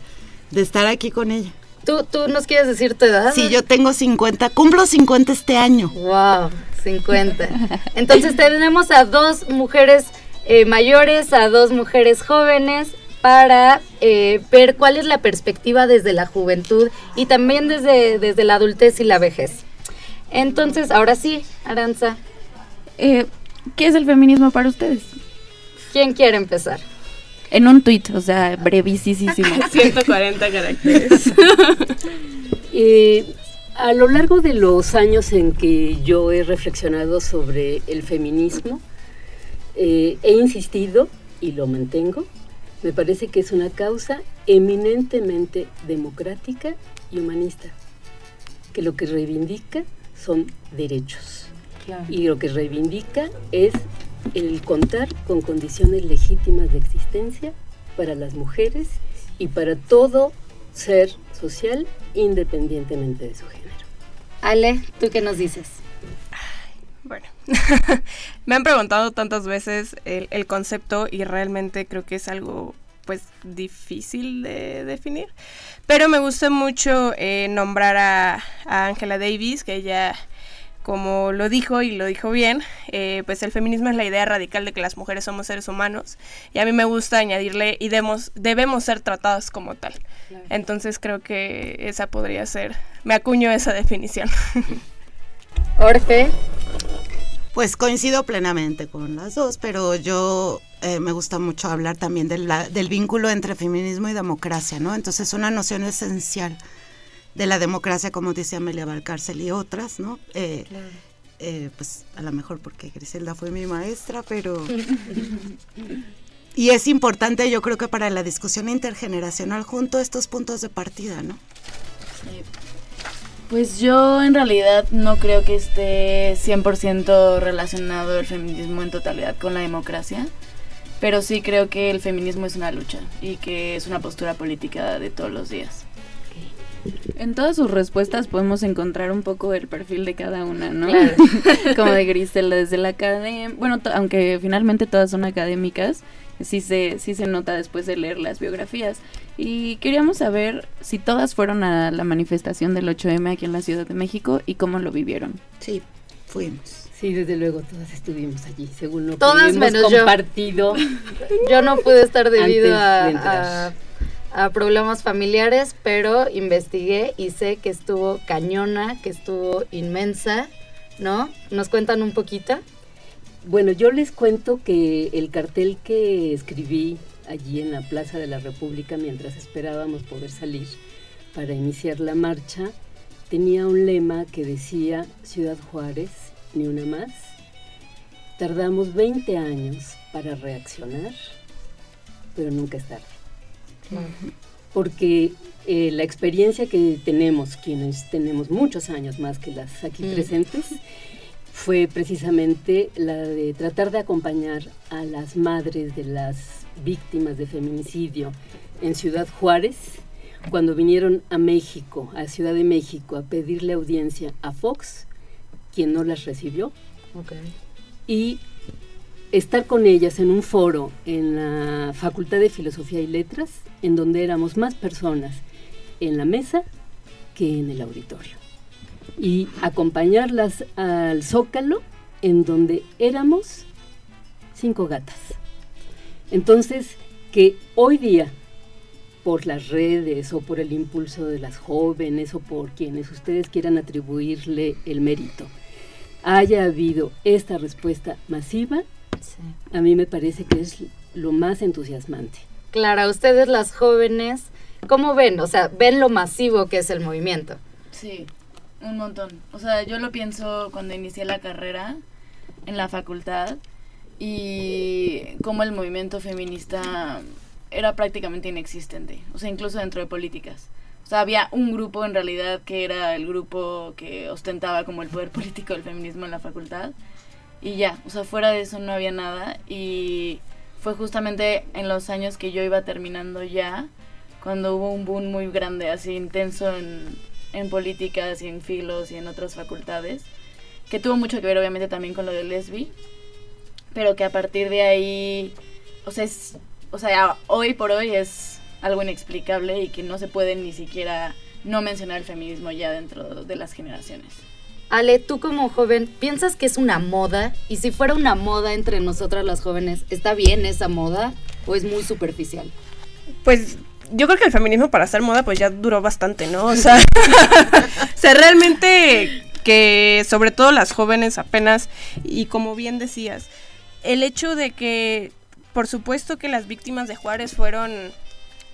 S25: estar aquí con ella.
S8: ¿Tú, ¿Tú nos quieres decir tu edad?
S25: Sí, yo tengo 50, cumplo 50 este año.
S8: ¡Wow! 50. Entonces tenemos a dos mujeres eh, mayores, a dos mujeres jóvenes, para eh, ver cuál es la perspectiva desde la juventud y también desde, desde la adultez y la vejez. Entonces, ahora sí, Aranza.
S2: Eh, ¿Qué es el feminismo para ustedes?
S8: ¿Quién quiere empezar?
S2: En un tuit, o sea, brevísimo. *laughs*
S26: 140 caracteres. *laughs*
S27: Eh, a lo largo de los años en que yo he reflexionado sobre el feminismo, eh, he insistido y lo mantengo. Me parece que es una causa eminentemente democrática y humanista, que lo que reivindica son derechos. Y lo que reivindica es el contar con condiciones legítimas de existencia para las mujeres y para todo ser social independientemente de su género.
S8: Ale, ¿tú qué nos dices?
S28: Bueno, *laughs* me han preguntado tantas veces el, el, concepto y realmente creo que es algo pues difícil de definir. Pero me gusta mucho eh, nombrar a, Angela Davis, que ella, como lo dijo y lo dijo bien, eh, pues el feminismo es la idea radical de que las mujeres somos seres humanos. Y a mí me gusta añadirle y debemos, debemos ser tratadas como tal. Entonces creo que esa podría ser, me acuño esa definición.
S8: Orfe.
S25: Pues coincido plenamente con las dos, pero yo eh, me gusta mucho hablar también del, del vínculo entre feminismo y democracia, ¿no? Entonces, una noción esencial de la democracia, como dice Amelia Valcárcel y otras, ¿no? Eh, eh, pues a lo mejor porque Griselda fue mi maestra, pero... *laughs* y es importante, yo creo que para la discusión intergeneracional, junto a estos puntos de partida, ¿no?
S2: Pues yo en realidad no creo que esté 100% relacionado el feminismo en totalidad con la democracia, pero sí creo que el feminismo es una lucha y que es una postura política de todos los días.
S10: En todas sus respuestas podemos encontrar un poco el perfil de cada una, ¿no? *laughs* Como de Grisel desde la academia, bueno, aunque finalmente todas son académicas, sí se, sí se nota después de leer las biografías. Y queríamos saber si todas fueron a la manifestación del 8M aquí en la Ciudad de México y cómo lo vivieron.
S25: Sí, fuimos.
S27: Sí, desde luego, todas estuvimos allí, según lo
S8: todas
S27: que hemos compartido.
S8: Yo. *laughs* yo no pude estar debido a, a problemas familiares, pero investigué y sé que estuvo cañona, que estuvo inmensa, ¿no? ¿Nos cuentan un poquito?
S27: Bueno, yo les cuento que el cartel que escribí allí en la Plaza de la República mientras esperábamos poder salir para iniciar la marcha tenía un lema que decía Ciudad Juárez, ni una más. Tardamos 20 años para reaccionar, pero nunca es tarde porque eh, la experiencia que tenemos, quienes tenemos muchos años más que las aquí mm. presentes, fue precisamente la de tratar de acompañar a las madres de las víctimas de feminicidio en Ciudad Juárez, cuando vinieron a México, a Ciudad de México, a pedirle audiencia a Fox, quien no las recibió. Y estar con ellas en un foro en la Facultad de Filosofía y Letras, en donde éramos más personas en la mesa que en el auditorio. Y acompañarlas al zócalo, en donde éramos cinco gatas. Entonces, que hoy día, por las redes o por el impulso de las jóvenes o por quienes ustedes quieran atribuirle el mérito, haya habido esta respuesta masiva, a mí me parece que es lo más entusiasmante.
S8: Clara, ustedes las jóvenes, ¿cómo ven? O sea, ven lo masivo que es el movimiento.
S10: Sí, un montón. O sea, yo lo pienso cuando inicié la carrera en la facultad y cómo el movimiento feminista era prácticamente inexistente, o sea, incluso dentro de políticas. O sea, había un grupo en realidad que era el grupo que ostentaba como el poder *laughs* político del feminismo en la facultad y ya, o sea, fuera de eso no había nada y fue justamente en los años que yo iba terminando ya, cuando hubo un boom muy grande, así intenso en, en políticas y en filos y en otras facultades, que tuvo mucho que ver obviamente también con lo de Lesbi, pero que a partir de ahí, o sea, es, o sea, hoy por hoy es algo inexplicable y que no se puede ni siquiera no mencionar el feminismo ya dentro de las generaciones.
S8: Ale, tú como joven, ¿piensas que es una moda? Y si fuera una moda entre nosotras las jóvenes, ¿está bien esa moda o es muy superficial?
S28: Pues yo creo que el feminismo para ser moda pues ya duró bastante, ¿no? O sea, *laughs* o sea, realmente que sobre todo las jóvenes apenas, y como bien decías, el hecho de que, por supuesto que las víctimas de Juárez fueron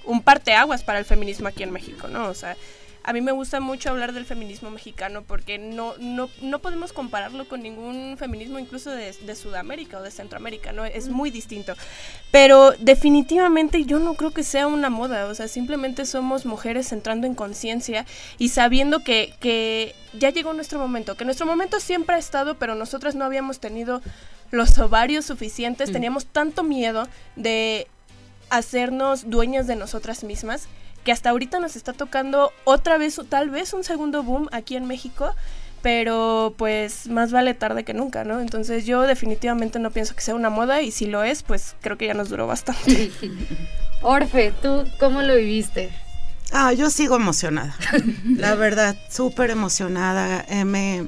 S28: un parteaguas para el feminismo aquí en México, ¿no? O sea, a mí me gusta mucho hablar del feminismo mexicano porque no, no, no podemos compararlo con ningún feminismo incluso de, de, Sudamérica o de Centroamérica, ¿no? Es muy distinto. Pero definitivamente yo no creo que sea una moda, o sea, simplemente somos mujeres entrando en conciencia y sabiendo que, que ya llegó nuestro momento, que nuestro momento siempre ha estado, pero nosotras no habíamos tenido los ovarios suficientes, mm. teníamos tanto miedo de hacernos dueñas de nosotras mismas que hasta ahorita nos está tocando otra vez, tal vez un segundo boom aquí en México, pero pues más vale tarde que nunca, ¿no? Entonces yo definitivamente no pienso que sea una moda y si lo es, pues creo que ya nos duró bastante. *laughs*
S8: Orfe, ¿tú cómo lo viviste?
S25: Ah, yo sigo emocionada, *laughs* la verdad, súper emocionada. Eh, me,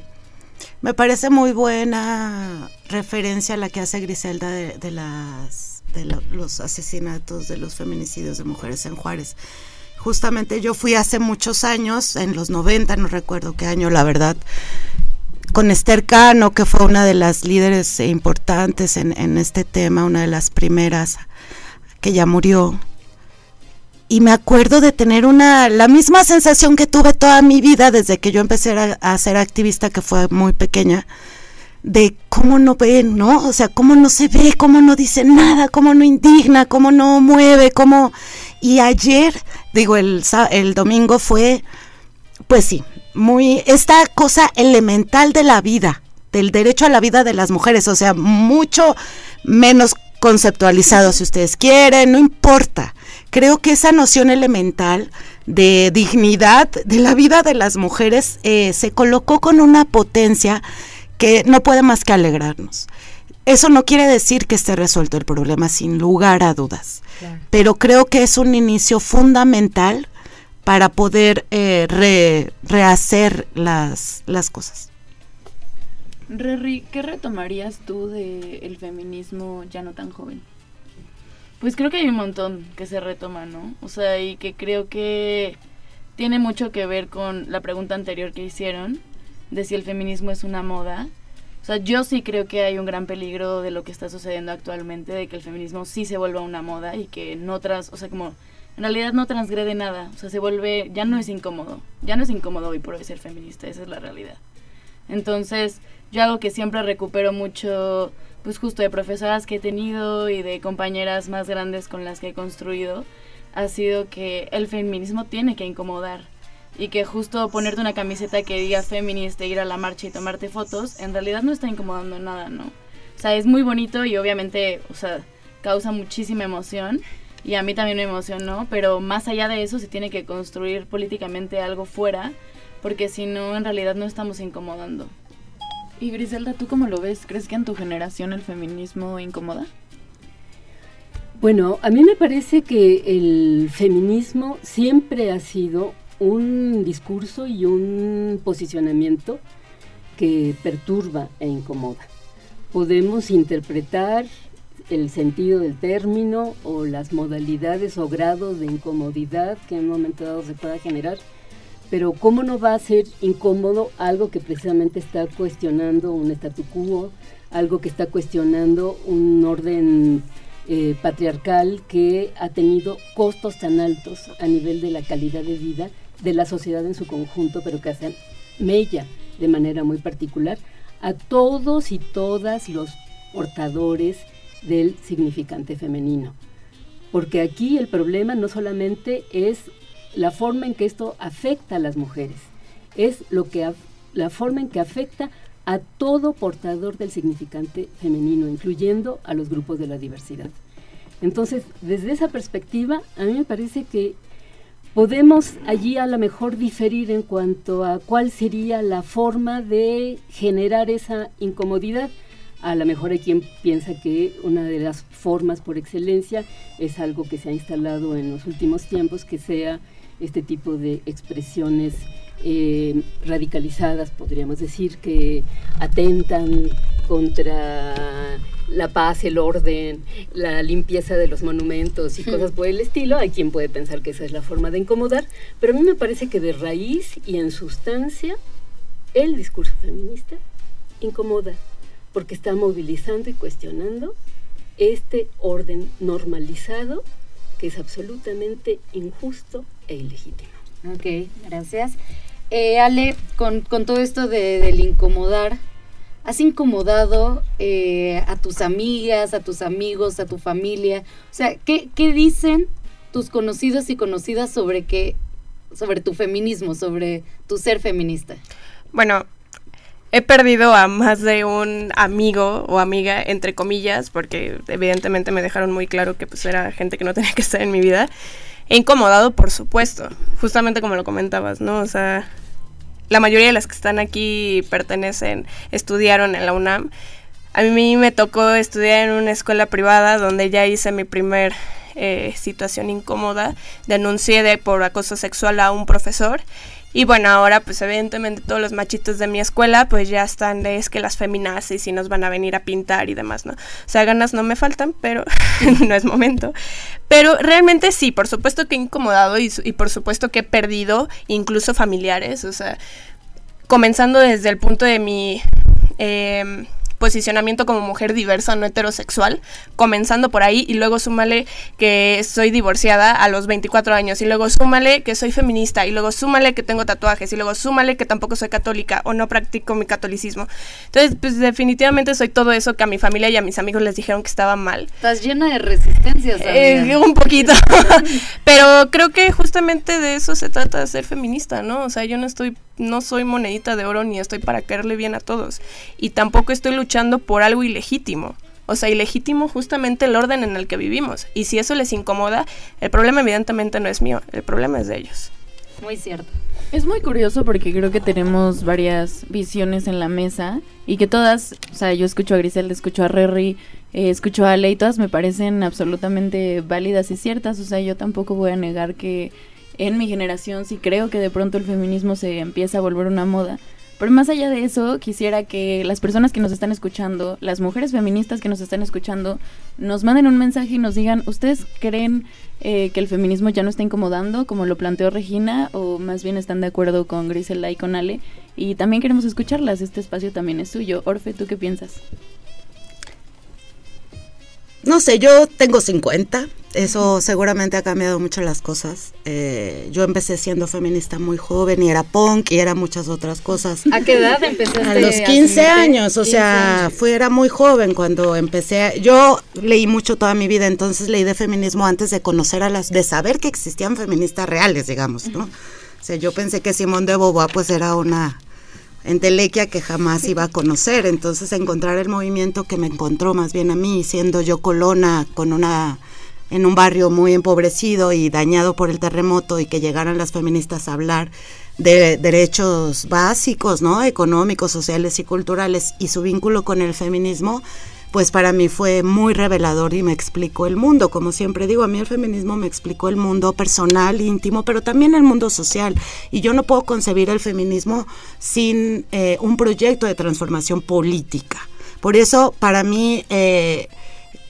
S25: me, parece muy buena referencia la que hace Griselda de, las, de los asesinatos, de los feminicidios de mujeres en Juárez justamente yo fui hace muchos años, en los 90, no recuerdo qué año, la verdad, con Esther Cano, que fue una de las líderes importantes en, este tema, una de las primeras que ya murió. Y me acuerdo de tener una, la misma sensación que tuve toda mi vida desde que yo empecé a, a ser activista, que fue muy pequeña, de cómo no ven, ¿no? O sea, cómo no se ve, cómo no dice nada, cómo no indigna, cómo no mueve, cómo... Y ayer digo, el, el domingo fue, pues sí, muy, esta cosa elemental de la vida, del derecho a la vida de las mujeres, o sea, mucho menos conceptualizado si ustedes quieren, no importa. Creo que esa noción elemental de dignidad de la vida de las mujeres eh, se colocó con una potencia que no puede más que alegrarnos. Eso no quiere decir que esté resuelto el problema, sin lugar a dudas, pero creo que es un inicio fundamental para poder eh, rehacer las, las cosas.
S10: Rerri, ¿qué retomarías tú del feminismo ya no tan joven? Pues creo que hay un montón que se retoma, ¿no? O sea, y que creo que tiene mucho que ver con la pregunta anterior que hicieron, de si el feminismo es una moda. O sea, yo sí creo que hay un gran peligro de lo que está sucediendo actualmente, de que el feminismo sí se vuelva una moda y que no tras, o sea, como en realidad no transgrede nada, o sea, se vuelve, ya no es incómodo, ya no es incómodo hoy por hoy ser feminista, esa es la realidad. Entonces, yo algo que siempre recupero mucho, pues justo de profesoras que he tenido y de compañeras más grandes con las que he construido, ha sido que el feminismo tiene que incomodar y que justo ponerte una camiseta que diga feminista, ir a la marcha y tomarte fotos, en realidad no está incomodando nada, ¿no? O sea, es muy bonito y obviamente, o sea, causa muchísima emoción y a mí también me emocionó, pero más allá de eso se tiene que construir políticamente algo fuera, porque si no, en realidad no estamos incomodando. Y Griselda, ¿tú cómo lo ves? ¿Crees que en tu generación el feminismo incomoda?
S27: Bueno, a mí me parece que el feminismo siempre ha sido un discurso y un posicionamiento que perturba e incomoda. Podemos interpretar el sentido del término o las modalidades o grados de incomodidad que en un momento dado se pueda generar, pero ¿cómo no va a ser incómodo algo que precisamente está cuestionando un statu quo, algo que está cuestionando un orden eh, patriarcal que ha tenido costos tan altos a nivel de la calidad de vida de la sociedad en su conjunto, pero que hacen mella de manera muy particular a todos y todas los portadores del significante femenino. Porque aquí el problema no solamente es la forma en que esto afecta a las mujeres, es lo que la forma en que afecta a todo portador del significante femenino, incluyendo a los grupos de la diversidad. Entonces, desde esa perspectiva, a mí me parece que podemos allí a lo mejor diferir en cuanto a cuál sería la forma de generar esa incomodidad, a lo mejor hay quien piensa que una de las formas por excelencia es algo que se ha instalado en los últimos tiempos, que sea este tipo de expresiones eh, radicalizadas, podríamos decir, que atentan contra la paz, el orden, la limpieza de los monumentos y cosas por el estilo. Hay quien puede pensar que esa es la forma de incomodar, pero a mí me parece que de raíz y en sustancia el discurso feminista incomoda porque está movilizando y cuestionando este orden normalizado que es absolutamente injusto e ilegítimo.
S8: Ok, gracias. Eh, Ale, con, todo esto de, del incomodar, ¿has incomodado eh, a tus amigas, a tus amigos, a tu familia? O sea, ¿qué, ¿qué, dicen tus conocidos y conocidas sobre qué, sobre tu feminismo, sobre tu ser feminista?
S28: Bueno, he perdido a más de un amigo o amiga, entre comillas, porque evidentemente me dejaron muy claro que pues era gente que no tenía que estar en mi vida. He incomodado, por supuesto, justamente como lo comentabas, ¿no? O sea, la mayoría de las que están aquí pertenecen, estudiaron en la UNAM. A mí me tocó estudiar en una escuela privada donde ya hice mi primer eh, situación incómoda. Denuncié de, por acoso sexual a un profesor y bueno, ahora pues evidentemente todos los machitos de mi escuela pues ya están de es que las feminazis y nos van a venir a pintar y demás, ¿no? O sea, ganas no me faltan, pero *laughs* no es momento. Pero realmente sí, por supuesto que he incomodado y, por supuesto que he perdido incluso familiares, o sea, comenzando desde el punto de mi... Eh, posicionamiento como mujer diversa, no heterosexual, comenzando por ahí, y luego súmale que soy divorciada a los 24 años, y luego súmale que soy feminista, y luego súmale que tengo tatuajes, y luego súmale que tampoco soy católica o no practico mi catolicismo. Entonces, pues definitivamente soy todo eso que a mi familia y a mis amigos les dijeron que estaba mal.
S8: Estás llena de resistencias.
S28: Eh, *laughs* un poquito, *laughs* pero creo que justamente de eso se trata de ser feminista, ¿no? O sea, yo no estoy, no soy monedita de oro ni estoy para caerle bien a todos, y tampoco estoy luchando por algo ilegítimo. o sea, ilegítimo justamente el orden en el que vivimos. Y si eso les incomoda, el problema evidentemente no es mío, el problema es de ellos.
S8: Muy cierto.
S10: Es muy curioso porque creo que tenemos varias visiones en la mesa y que todas, o sea, yo escucho a Griselda, escucho a Rerry, eh, escucho a Ale y todas me parecen absolutamente válidas y ciertas. O sea, yo tampoco voy a negar que en mi generación sí creo que de pronto el feminismo se empieza a volver una moda. Pero más allá de eso, quisiera que las personas que nos están escuchando, las mujeres feministas que nos están escuchando, nos manden un mensaje y nos digan, ¿ustedes creen eh, que el feminismo ya no está incomodando, como lo planteó Regina, o más bien están de acuerdo con Grisela y con Ale? Y también queremos escucharlas, este espacio también es suyo. Orfe, ¿tú qué piensas?
S25: No sé, yo tengo 50, eso seguramente ha cambiado mucho las cosas. Eh, yo empecé siendo feminista muy joven y era punk y era muchas otras cosas.
S8: ¿A qué edad empezaste?
S25: A los 15 años, o sea, fui, era muy joven cuando empecé. Yo leí mucho toda mi vida, entonces leí de feminismo antes de conocer a las, de saber que existían feministas reales, digamos, ¿no? O sea, yo pensé que Simón de Beauvoir pues era una entelequia que jamás iba a conocer. Entonces encontrar el movimiento que me encontró más bien a mí, siendo yo colona con una en un barrio muy empobrecido y dañado por el terremoto y que llegaran las feministas a hablar de derechos básicos, ¿no? económicos, sociales y culturales y su vínculo con el feminismo, pues para mí fue muy revelador y me explicó el mundo. Como siempre digo, a mí el feminismo me explicó el mundo personal, íntimo, pero también el mundo social. Y yo no puedo concebir el feminismo sin eh, un proyecto de transformación política. Por eso, para mí... Eh,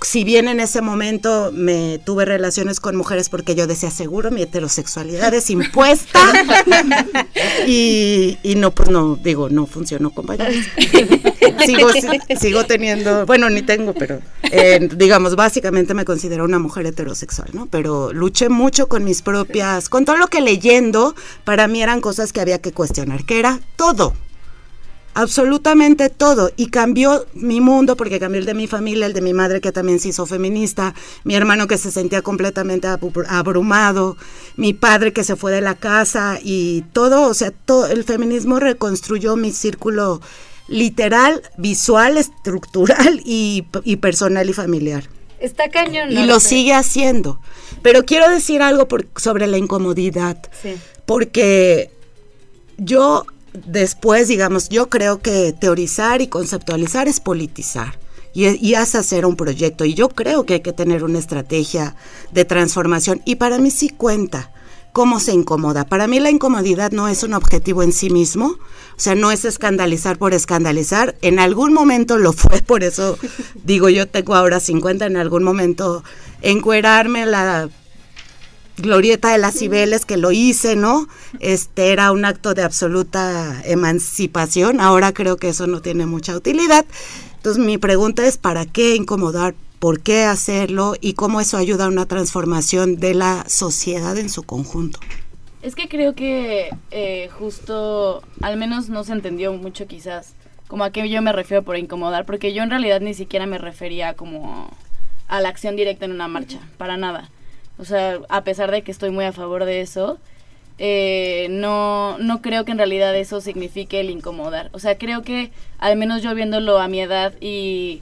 S25: si bien en ese momento me tuve relaciones con mujeres porque yo decía, seguro mi heterosexualidad es impuesta. *laughs* y, no, pues no, digo, no funcionó, compañeros. sigo, sigo teniendo, bueno, ni tengo, pero eh, digamos, básicamente me considero una mujer heterosexual, ¿no? Pero luché mucho con mis propias, con todo lo que leyendo, para mí eran cosas que había que cuestionar, que era todo absolutamente todo y cambió mi mundo porque cambió el de mi familia, el de mi madre que también se hizo feminista, mi hermano que se sentía completamente abrumado, mi padre que se fue de la casa y todo, o sea, todo el feminismo reconstruyó mi círculo literal, visual, estructural *laughs* y, personal y familiar.
S8: Está cañón.
S25: Y lo sigue haciendo. Pero quiero decir algo sobre la incomodidad. Porque yo después, digamos, yo creo que teorizar y conceptualizar es politizar y, es hacer un proyecto. Y yo creo que hay que tener una estrategia de transformación. Y para mí sí cuenta cómo se incomoda. Para mí la incomodidad no es un objetivo en sí mismo, o sea, no es escandalizar por escandalizar. En algún momento lo fue, por eso digo, yo tengo ahora 50, en algún momento encuerarme la Glorieta de las Cibeles, que lo hice, ¿no? Este era un acto de absoluta emancipación. Ahora creo que eso no tiene mucha utilidad. Entonces mi pregunta es, ¿para qué incomodar? ¿Por qué hacerlo? ¿Y cómo eso ayuda a una transformación de la sociedad en su conjunto?
S10: Es que creo que eh, justo, al menos no se entendió mucho quizás, como a qué yo me refiero por incomodar, porque yo en realidad ni siquiera me refería como a la acción directa en una marcha, para nada o sea, a pesar de que estoy muy a favor de eso, eh, no, no creo que en realidad eso signifique el incomodar. O sea, creo que al menos yo viéndolo a mi edad y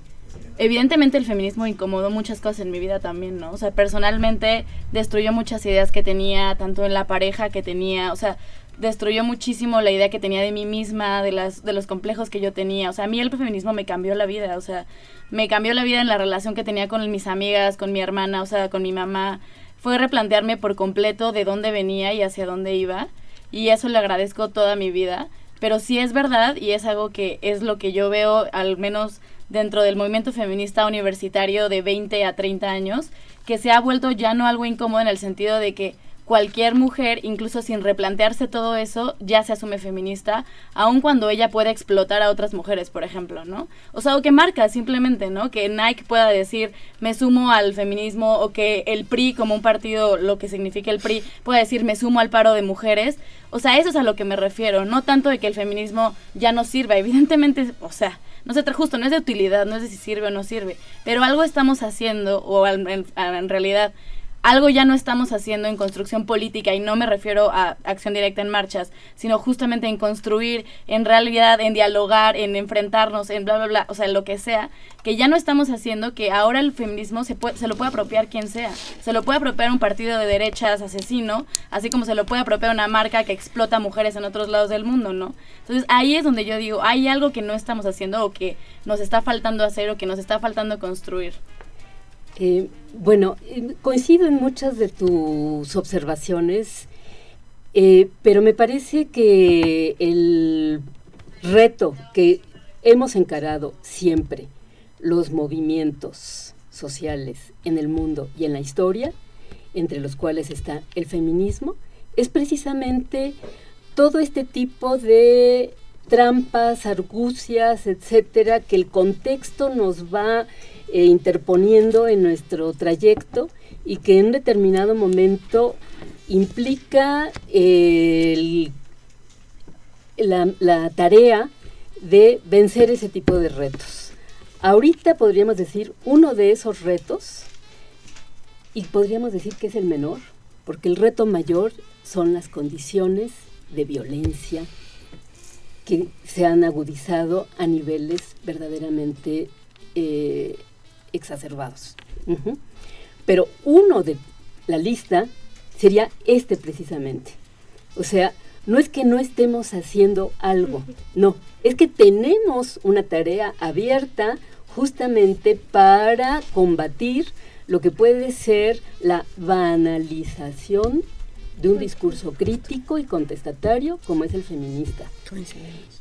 S10: evidentemente el feminismo incomodó muchas cosas en mi vida también, ¿no? O sea, personalmente destruyó muchas ideas que tenía, tanto en la pareja que tenía, o sea, destruyó muchísimo la idea que tenía de mí misma, de, las, de los complejos que yo tenía. O sea, a mí el feminismo me cambió la vida, o sea, me cambió la vida en la relación que tenía con mis amigas, con mi hermana, o sea, con mi mamá fue replantearme por completo de dónde venía y hacia dónde iba. Y eso le agradezco toda mi vida. Pero sí es verdad y es algo que es lo que yo veo al menos dentro del movimiento feminista universitario de 20 a 30 años, que se ha vuelto ya no algo incómodo en el sentido de que cualquier mujer, incluso sin replantearse todo eso, ya se asume feminista, aun cuando ella puede explotar a otras mujeres, por ejemplo, ¿no? O sea, o que marca simplemente, ¿no? Que Nike pueda decir, me sumo al feminismo, o que el PRI, como un partido, lo que significa el PRI, pueda decir, me sumo al paro de mujeres. O sea, eso es a lo que me refiero, no tanto de que el feminismo ya no sirva, evidentemente, o sea, no se justo, no es de utilidad, no es de si sirve o no sirve, pero algo estamos haciendo, o en realidad algo ya no estamos haciendo en construcción política y no me refiero a acción directa en marchas, sino justamente en construir, en realidad, en dialogar, en enfrentarnos, en bla, bla, bla, o sea, lo que sea, que ya no estamos haciendo, que ahora el feminismo se, puede, se lo puede apropiar quien sea. Se lo puede apropiar un partido de derechas asesino, así como se lo puede apropiar una marca que explota mujeres en otros lados del mundo, ¿no? Entonces ahí es donde yo digo, hay algo que no estamos haciendo o que nos está faltando hacer o que nos está faltando construir.
S27: Eh, bueno, eh, coincido en muchas de tus observaciones, eh, pero me parece que el reto que hemos encarado siempre los movimientos sociales en el mundo y en la historia, entre los cuales está el feminismo, es precisamente todo este tipo de trampas, argucias, etcétera, que el contexto nos va eh, interponiendo en nuestro trayecto y que en determinado momento implica la, la tarea de vencer ese tipo de retos. Ahorita podríamos decir uno de esos retos, y podríamos decir que es el menor, porque el reto mayor son las condiciones de violencia que se han agudizado a niveles verdaderamente eh, exacerbados. Pero uno de la lista sería este precisamente. O sea, no es que no estemos haciendo algo, no, es que tenemos una tarea abierta justamente para combatir lo que puede ser la banalización de un discurso crítico y contestatario como es el feminista.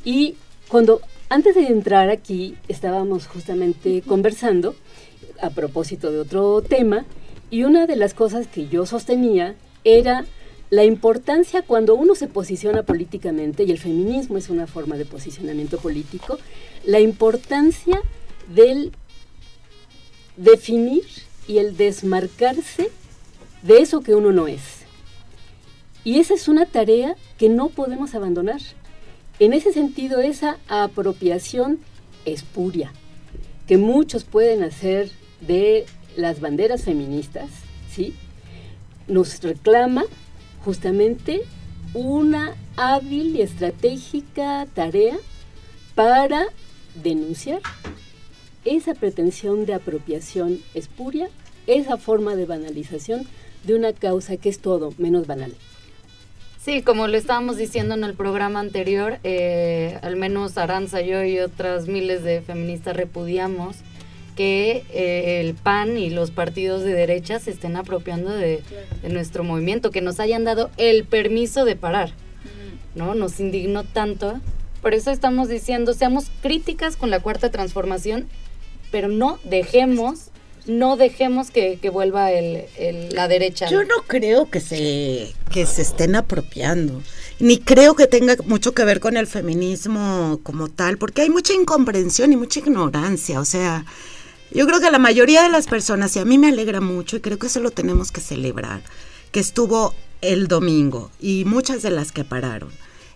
S27: Y cuando antes de entrar aquí estábamos justamente conversando a propósito de otro tema y una de las cosas que yo sostenía era la importancia cuando uno se posiciona políticamente, y el feminismo es una forma de posicionamiento político, la importancia del definir y el desmarcarse de eso que uno no es. Y esa es una tarea que no podemos abandonar. En ese sentido, esa apropiación espuria que muchos pueden hacer de las banderas feministas, ¿sí? Nos reclama justamente una hábil y estratégica tarea para denunciar esa pretensión de apropiación espuria, esa forma de banalización de una causa que es todo menos banal.
S8: Sí, como le estábamos diciendo en el programa anterior, eh, al menos Aranza, yo y otras miles de feministas repudiamos que eh, el PAN y los partidos de derecha se estén apropiando de, nuestro movimiento, que nos hayan dado el permiso de parar, ¿no? Nos indignó tanto. Por eso estamos diciendo, seamos críticas con la cuarta transformación, pero no dejemos no dejemos que, vuelva el, la derecha.
S25: Yo no creo que se, que se estén apropiando, ni creo que tenga mucho que ver con el feminismo como tal, porque hay mucha incomprensión y mucha ignorancia, o sea, yo creo que la mayoría de las personas, y a mí me alegra mucho, y creo que eso lo tenemos que celebrar, que estuvo el domingo, y muchas de las que pararon,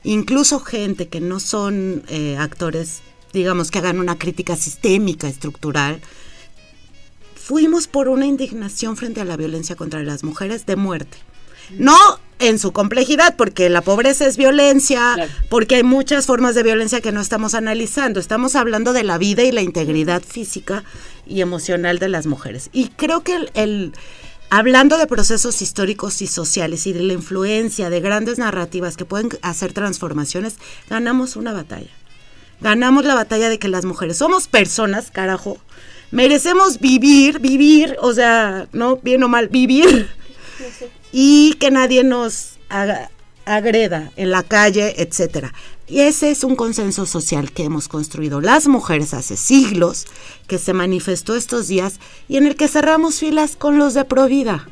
S25: incluso gente que no son eh, actores, digamos, que hagan una crítica sistémica, estructural, fuimos por una indignación frente a la violencia contra las mujeres de muerte. No en su complejidad, porque la pobreza es violencia, porque hay muchas formas de violencia que no estamos analizando. Estamos hablando de la vida y la integridad física y emocional de las mujeres. Y creo que el, hablando de procesos históricos y sociales y de la influencia de grandes narrativas que pueden hacer transformaciones, ganamos una batalla. Ganamos la batalla de que las mujeres somos personas, carajo, merecemos vivir, vivir, o sea, no bien o mal, vivir. Y que nadie nos agreda en la calle, etcétera. Y ese es un consenso social que hemos construido las mujeres hace siglos, que se manifestó estos días y en el que cerramos filas con los de Provida.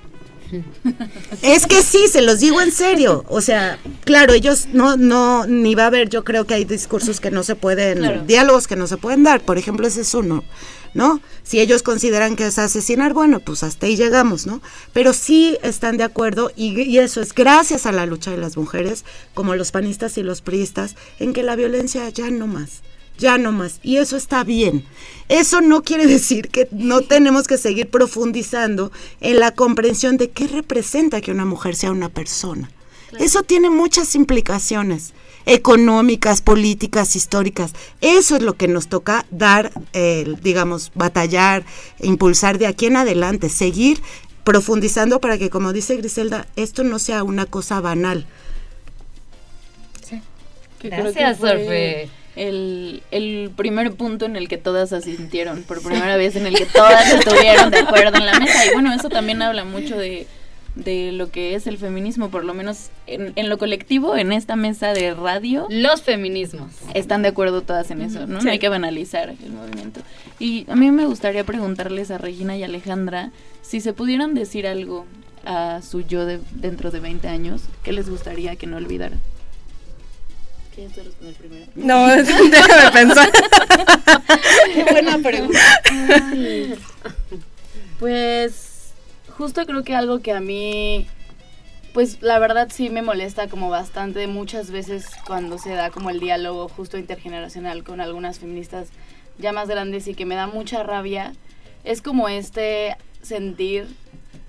S25: Es que sí, se los digo en serio. O sea, claro, ellos no, no, ni va a haber, yo creo que hay discursos que no se pueden, diálogos que no se pueden dar. Por ejemplo, ese es uno. ¿No? Si ellos consideran que es asesinar, bueno, pues hasta ahí llegamos, ¿no? Pero sí están de acuerdo y, eso es gracias a la lucha de las mujeres, como los panistas y los priistas, en que la violencia ya no más ya no más. Y eso está bien. Eso no quiere *laughs* decir que no tenemos que seguir profundizando en la comprensión de qué representa que una mujer sea una persona. Eso tiene muchas implicaciones económicas, políticas, históricas. Eso es lo que nos toca dar, eh, digamos, batallar, impulsar de aquí en adelante, seguir profundizando para que, como dice Griselda, esto no sea una cosa banal.
S10: Sí. Gracias, Sorfe el, el primer punto en el que todas asintieron, por primera vez en el que todas estuvieron de acuerdo en la mesa. Y bueno, eso también habla mucho de, de lo que es el feminismo, por lo menos en, en, lo colectivo, en esta mesa de radio.
S8: Los feminismos.
S10: Están de acuerdo todas en eso, ¿no? No hay que banalizar el movimiento. Y a mí me gustaría preguntarles a Regina y Alejandra si se pudieran decir algo a su yo de, dentro de 20 años, ¿qué les gustaría que no olvidaran? ¿Quieres responder primero?
S28: No, *laughs* déjame pensar. *laughs*
S10: Qué buena pregunta. *laughs* Pues justo creo que algo que a mí, pues la verdad sí me molesta como bastante muchas veces cuando se da como el diálogo justo intergeneracional con algunas feministas ya más grandes y que me da mucha rabia, es como este sentir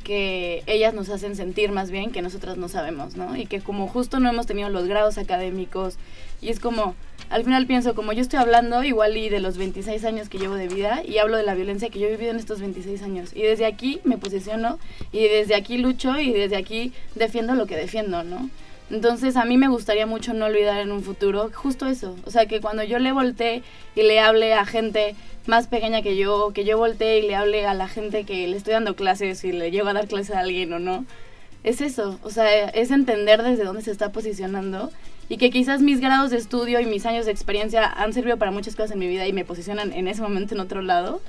S10: que ellas nos hacen sentir más bien que nosotras no sabemos, ¿no? Y que como justo no hemos tenido los grados académicos y es como, al final pienso, como yo estoy hablando igual y de los 26 años que llevo de vida y hablo de la violencia que yo he vivido en estos 26 años y desde aquí me posiciono y desde aquí lucho y desde aquí defiendo lo que defiendo, ¿no? Entonces a mí me gustaría mucho no olvidar en un futuro justo eso, o sea que cuando yo le volteé y le hable a gente más pequeña que yo, que yo voltee y le hable a la gente que le estoy dando clases y le llevo a dar clases a alguien o no. Es eso, o sea, es entender desde dónde se está posicionando y que quizás mis grados de estudio y mis años de experiencia han servido para muchas cosas en mi vida y me posicionan en ese momento en otro lado,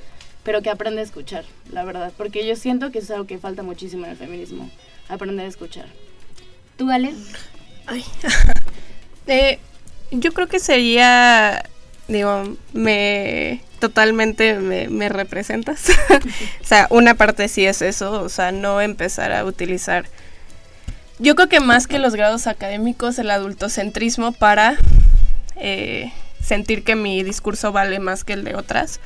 S10: pero que aprende a escuchar, la verdad, porque yo siento que eso es algo que falta muchísimo en el feminismo, aprender a escuchar. ¿Tú, Ale?
S28: Ay. *laughs* eh, yo creo que sería, digo, me totalmente me, me representas. *laughs* o sea, una parte sí es eso, o sea, no empezar a utilizar yo creo que más que los grados académicos, el adultocentrismo para eh, sentir que mi discurso vale más que el de otras.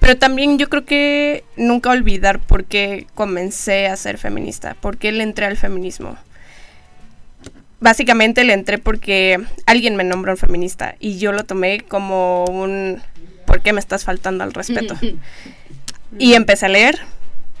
S28: Pero también yo creo que nunca olvidar por qué comencé a ser feminista, por qué le entré al feminismo. Básicamente le entré porque alguien me nombró un feminista y yo lo tomé como un ¿por qué me estás faltando al respeto? *laughs* y empecé a leer,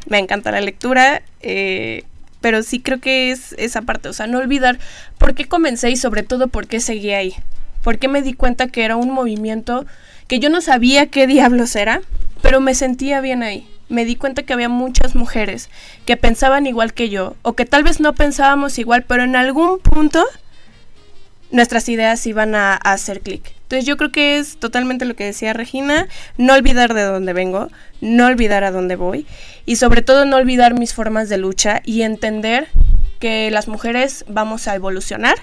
S28: me encanta la lectura, eh, pero sí creo que es esa parte, o sea, no olvidar por qué comencé y sobre todo por qué seguí ahí. Por qué me di cuenta que era un movimiento que yo no sabía qué diablos era, pero me sentía bien ahí. Me di cuenta que había muchas mujeres que pensaban igual que yo, o que tal vez no pensábamos igual, pero en algún punto nuestras ideas iban a, hacer clic. Entonces yo creo que es totalmente lo que decía Regina, no olvidar de dónde vengo, no olvidar a dónde voy y sobre todo no olvidar mis formas de lucha y entender que las mujeres vamos a evolucionar,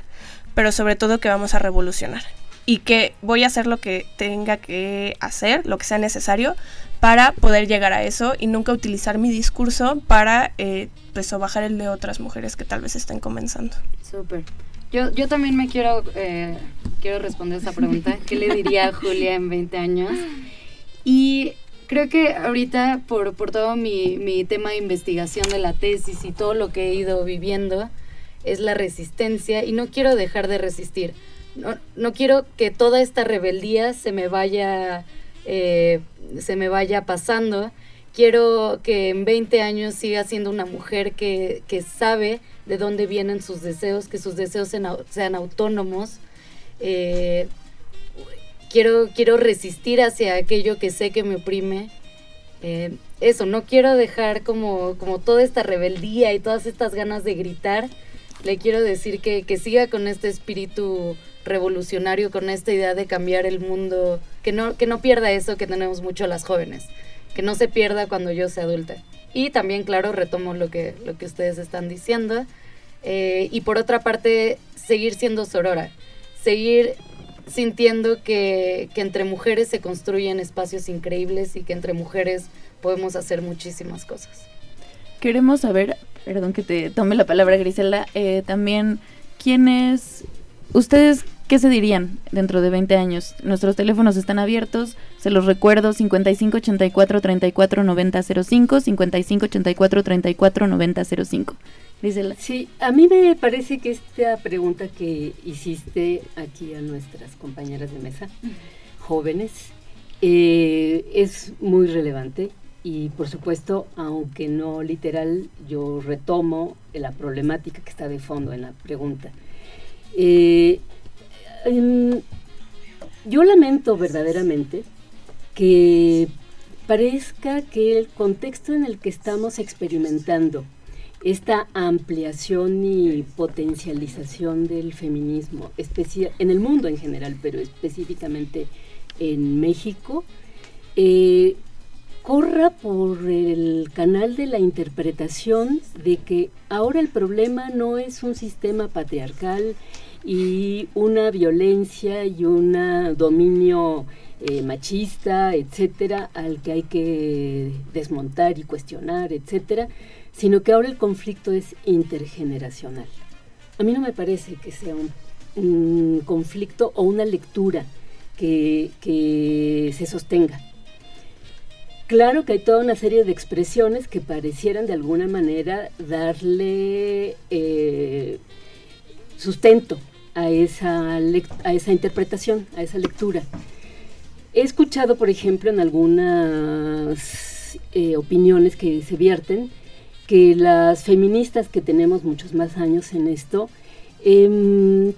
S28: pero sobre todo que vamos a revolucionar y que voy a hacer lo que tenga que hacer, lo que sea necesario para poder llegar a eso y nunca utilizar mi discurso para eh, pues, bajar el de otras mujeres que tal vez estén comenzando.
S8: Súper. Yo, yo también me quiero, eh, quiero responder esa pregunta. ¿Qué le diría a Julia en 20 años? Y creo que ahorita, por, por todo mi, mi tema de investigación de la tesis y todo lo que he ido viviendo, es la resistencia y no quiero dejar de resistir. No, no quiero que toda esta rebeldía se me vaya, eh, se me vaya pasando. Quiero que en 20 años siga siendo una mujer que, que sabe de dónde vienen sus deseos, que sus deseos sean, autónomos. Eh, quiero, quiero resistir hacia aquello que sé que me oprime. Eh, eso, no quiero dejar como, como toda esta rebeldía y todas estas ganas de gritar. Le quiero decir que, que siga con este espíritu revolucionario, con esta idea de cambiar el mundo, que no, que no pierda eso que tenemos mucho las jóvenes, que no se pierda cuando yo sea adulta. Y también, claro, retomo lo que, lo que ustedes están diciendo. Eh, y por otra parte, seguir siendo sorora, seguir sintiendo que, que, entre mujeres se construyen espacios increíbles y que entre mujeres podemos hacer muchísimas cosas.
S10: Queremos saber, perdón que te tome la palabra Griselda, eh, también quiénes, ustedes ¿qué se dirían dentro de 20 años? Nuestros teléfonos están abiertos, se los recuerdo, 5584 34 90 05, 5584 34 90 05.
S27: Sí, a mí me parece que esta pregunta que hiciste aquí a nuestras compañeras de mesa, jóvenes, eh, es muy relevante y por supuesto, aunque no literal, yo retomo la problemática que está de fondo en la pregunta. Eh, yo lamento verdaderamente que parezca que el contexto en el que estamos experimentando esta ampliación y potencialización del feminismo, en el mundo en general, pero específicamente en México, eh, corra por el canal de la interpretación de que ahora el problema no es un sistema patriarcal y una violencia y un dominio eh, machista, etcétera, al que hay que desmontar y cuestionar, etcétera, sino que ahora el conflicto es intergeneracional. A mí no me parece que sea un, conflicto o una lectura que, se sostenga. Claro que hay toda una serie de expresiones que parecieran de alguna manera darle eh, sustento a esa, a esa interpretación, a esa lectura. He escuchado, por ejemplo, en algunas eh, opiniones que se vierten, que las feministas que tenemos muchos más años en esto, em,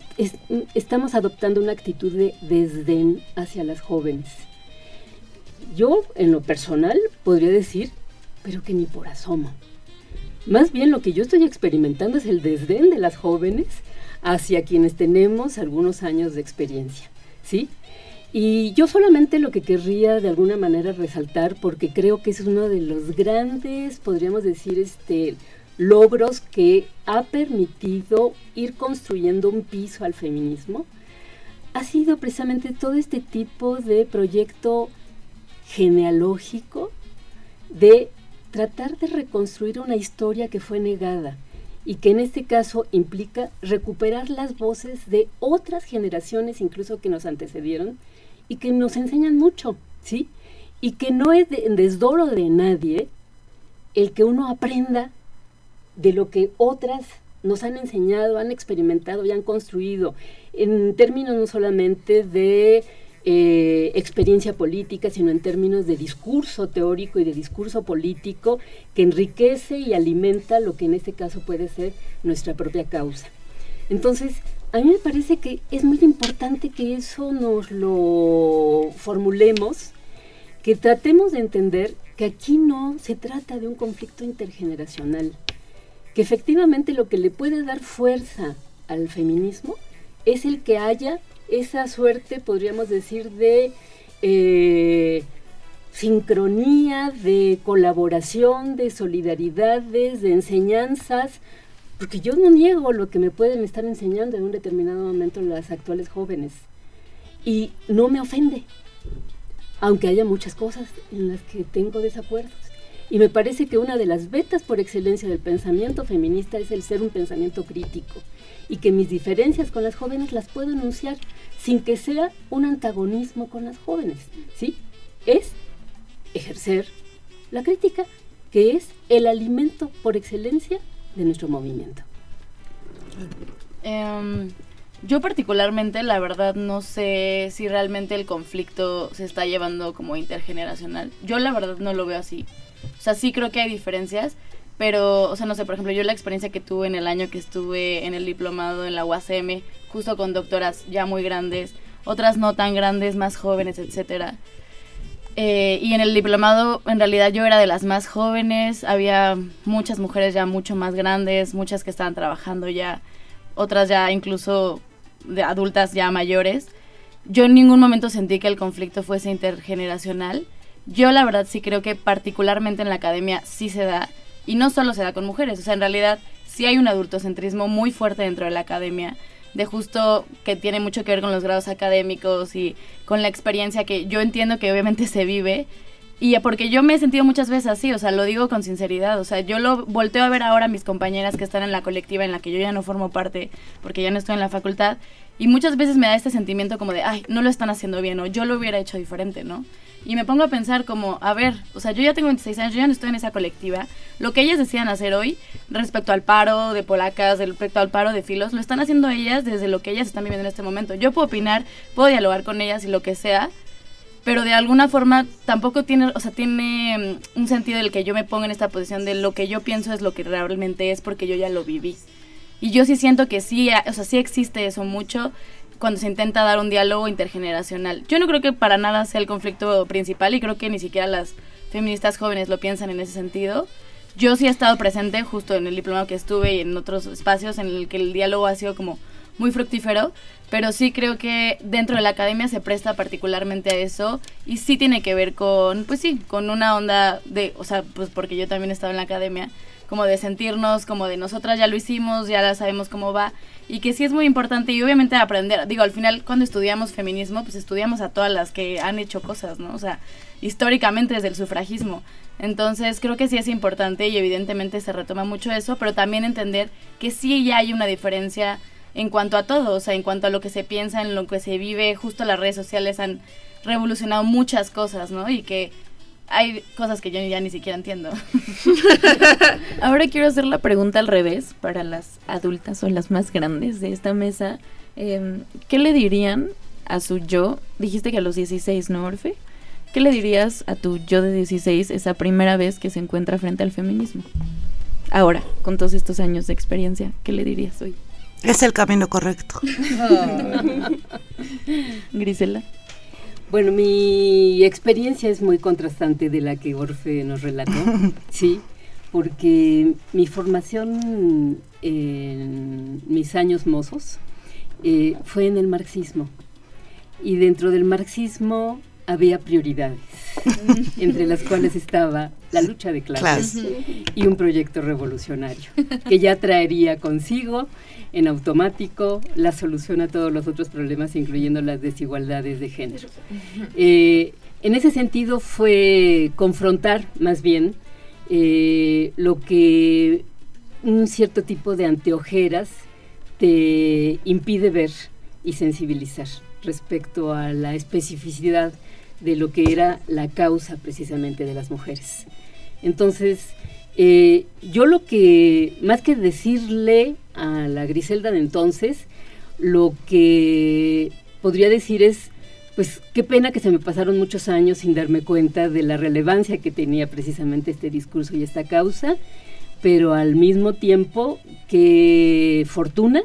S27: estamos adoptando una actitud de desdén hacia las jóvenes. Yo, en lo personal, podría decir, pero que ni por asomo. Más bien lo que yo estoy experimentando es el desdén de las jóvenes hacia quienes tenemos algunos años de experiencia, ¿sí? Y yo solamente lo que querría de alguna manera resaltar, porque creo que es uno de los grandes, podríamos decir, este, logros que ha permitido ir construyendo un piso al feminismo, ha sido precisamente todo este tipo de proyecto genealógico de tratar de reconstruir una historia que fue negada y que en este caso implica recuperar las voces de otras generaciones incluso que nos antecedieron y que nos enseñan mucho, ¿sí? Y que no es en desdoro de nadie el que uno aprenda de lo que otras nos han enseñado, han experimentado y han construido, en términos no solamente de eh, experiencia política, sino en términos de discurso teórico y de discurso político que enriquece y alimenta lo que en este caso puede ser nuestra propia causa. Entonces, a mí me parece que es muy importante que eso nos lo formulemos, que tratemos de entender que aquí no se trata de un conflicto intergeneracional, que efectivamente lo que le puede dar fuerza al feminismo es el que haya esa suerte, podríamos decir, de eh, sincronía, de colaboración, de solidaridades, de enseñanzas porque yo no niego lo que me pueden estar enseñando en un determinado momento las actuales jóvenes. Y no me ofende, aunque haya muchas cosas en las que tengo desacuerdos. Y me parece que una de las vetas por excelencia del pensamiento feminista es el ser un pensamiento crítico y que mis diferencias con las jóvenes las puedo enunciar sin que sea un antagonismo con las jóvenes, ¿sí? Es ejercer la crítica, que es el alimento por excelencia de nuestro movimiento?
S10: Em, yo particularmente, la verdad, no sé si realmente el conflicto se está llevando como intergeneracional. Yo la verdad no lo veo así. O sea, sí creo que hay diferencias, pero, o sea, no sé, por ejemplo, yo la experiencia que tuve en el año que estuve en el diplomado en la UACM, justo con doctoras ya muy grandes, otras no tan grandes, más jóvenes, etcétera eh, y en el diplomado, en realidad yo era de las más jóvenes, había muchas mujeres ya mucho más grandes, muchas que estaban trabajando ya, otras ya incluso de adultas ya mayores. Yo en ningún momento sentí que el conflicto fuese intergeneracional. Yo la verdad sí creo que particularmente en la academia sí se da, y no solo se da con mujeres, o sea, en realidad sí hay un adultocentrismo muy fuerte dentro de la academia de justo que tiene mucho que ver con los grados académicos y con la experiencia que yo entiendo que obviamente *laughs* se vive. Y porque yo me he sentido muchas veces así, o sea, lo digo con sinceridad, o sea, yo lo volteo a ver ahora a mis compañeras que están en la colectiva en la que yo ya no formo parte porque ya no estoy en la facultad y muchas veces me da este sentimiento como de, ay, no lo están haciendo bien o yo lo hubiera hecho diferente, ¿no? Y me pongo a pensar como, a ver, o sea, yo ya tengo 26 años, yo ya no estoy en esa colectiva. Lo que ellas decían hacer hoy respecto al paro de polacas, respecto al paro de filos, lo están haciendo ellas desde lo que ellas están viviendo en este momento. Yo puedo opinar, puedo dialogar con ellas y lo que sea, pero de alguna forma tampoco tiene, o sea, tiene mm, un sentido el que yo me ponga en esta posición de lo que yo pienso es lo que realmente es porque yo ya lo viví. Y yo sí siento que sí, o sea, sí existe eso mucho cuando se intenta dar un diálogo intergeneracional. Yo no creo que para nada sea el conflicto principal y creo que ni siquiera las feministas jóvenes lo piensan en ese sentido. Yo sí he estado presente justo en el diplomado que estuve y en otros espacios en el que el diálogo ha sido como muy fructífero, pero sí creo que dentro de la academia se presta particularmente a eso y sí tiene que ver con, pues sí, con una onda de, o sea, pues porque yo también he estado en la academia, como de sentirnos, como de nosotras ya lo hicimos, ya la sabemos cómo va y que sí es muy importante y obviamente aprender, digo, al final cuando estudiamos feminismo, pues estudiamos a todas las que han hecho cosas, ¿no? O sea, históricamente desde el sufragismo. Entonces creo que sí es importante y evidentemente se retoma mucho eso, pero también entender que sí ya hay una diferencia en cuanto a todo, o sea, en cuanto a lo que se piensa, en lo que se vive, justo las redes sociales han revolucionado muchas cosas, ¿no? Y que hay cosas que yo ya ni siquiera entiendo. *laughs*
S29: Ahora quiero hacer la pregunta al revés para las adultas o las más grandes de esta mesa. Em, ¿Qué le dirían a su yo? Dijiste que a los 16, ¿no, Orfe? ¿Qué le dirías a tu yo de 16 esa primera vez que se encuentra frente al feminismo? Ahora, con todos estos años de experiencia, ¿qué le dirías hoy?
S25: Es el camino correcto. *laughs*
S29: Grisela.
S27: Bueno, mi experiencia es muy contrastante de la que Orfe nos relató, *laughs* sí, porque mi formación en mis años mozos eh, fue en el marxismo. Y dentro del marxismo había prioridades, *laughs* entre las cuales estaba la lucha de clases y un proyecto revolucionario que ya traería consigo en automático la solución a todos los otros problemas, incluyendo las desigualdades de género. Eh, en ese sentido fue confrontar más bien eh, lo que un cierto tipo de anteojeras te impide ver y sensibilizar respecto a la especificidad de lo que era la causa precisamente de las mujeres. Entonces, eh, yo lo que, más que decirle a la Griselda de entonces, lo que podría decir es, pues qué pena que se me pasaron muchos años sin darme cuenta de la relevancia que tenía precisamente este discurso y esta causa, pero al mismo tiempo qué fortuna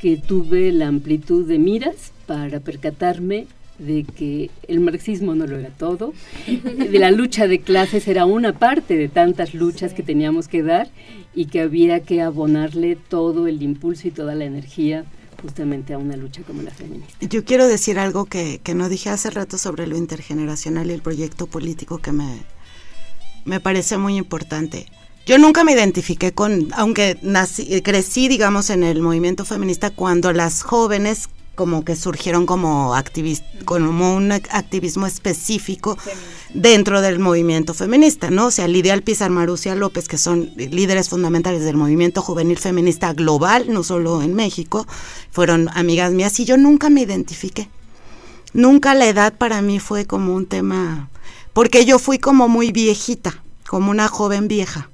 S27: que tuve la amplitud de miras para percatarme de que el marxismo no lo era todo, de la lucha de clases era una parte de tantas luchas que teníamos que dar y que había que abonarle todo el impulso y toda la energía justamente a una lucha como la feminista.
S25: Yo quiero decir algo que, que no dije hace rato sobre lo intergeneracional y el proyecto político que me, me parece muy importante. Yo nunca me identifiqué con, aunque nací, crecí, digamos, en el movimiento feminista, cuando las jóvenes como que surgieron como, como un activismo específico dentro del movimiento feminista, ¿no? O sea, Lidia Alpizar, Marucia López, que son líderes fundamentales del movimiento juvenil feminista global, no solo en México, fueron amigas mías y yo nunca me identifiqué. Nunca la edad para mí fue como un tema, porque yo fui como muy viejita, como una joven vieja.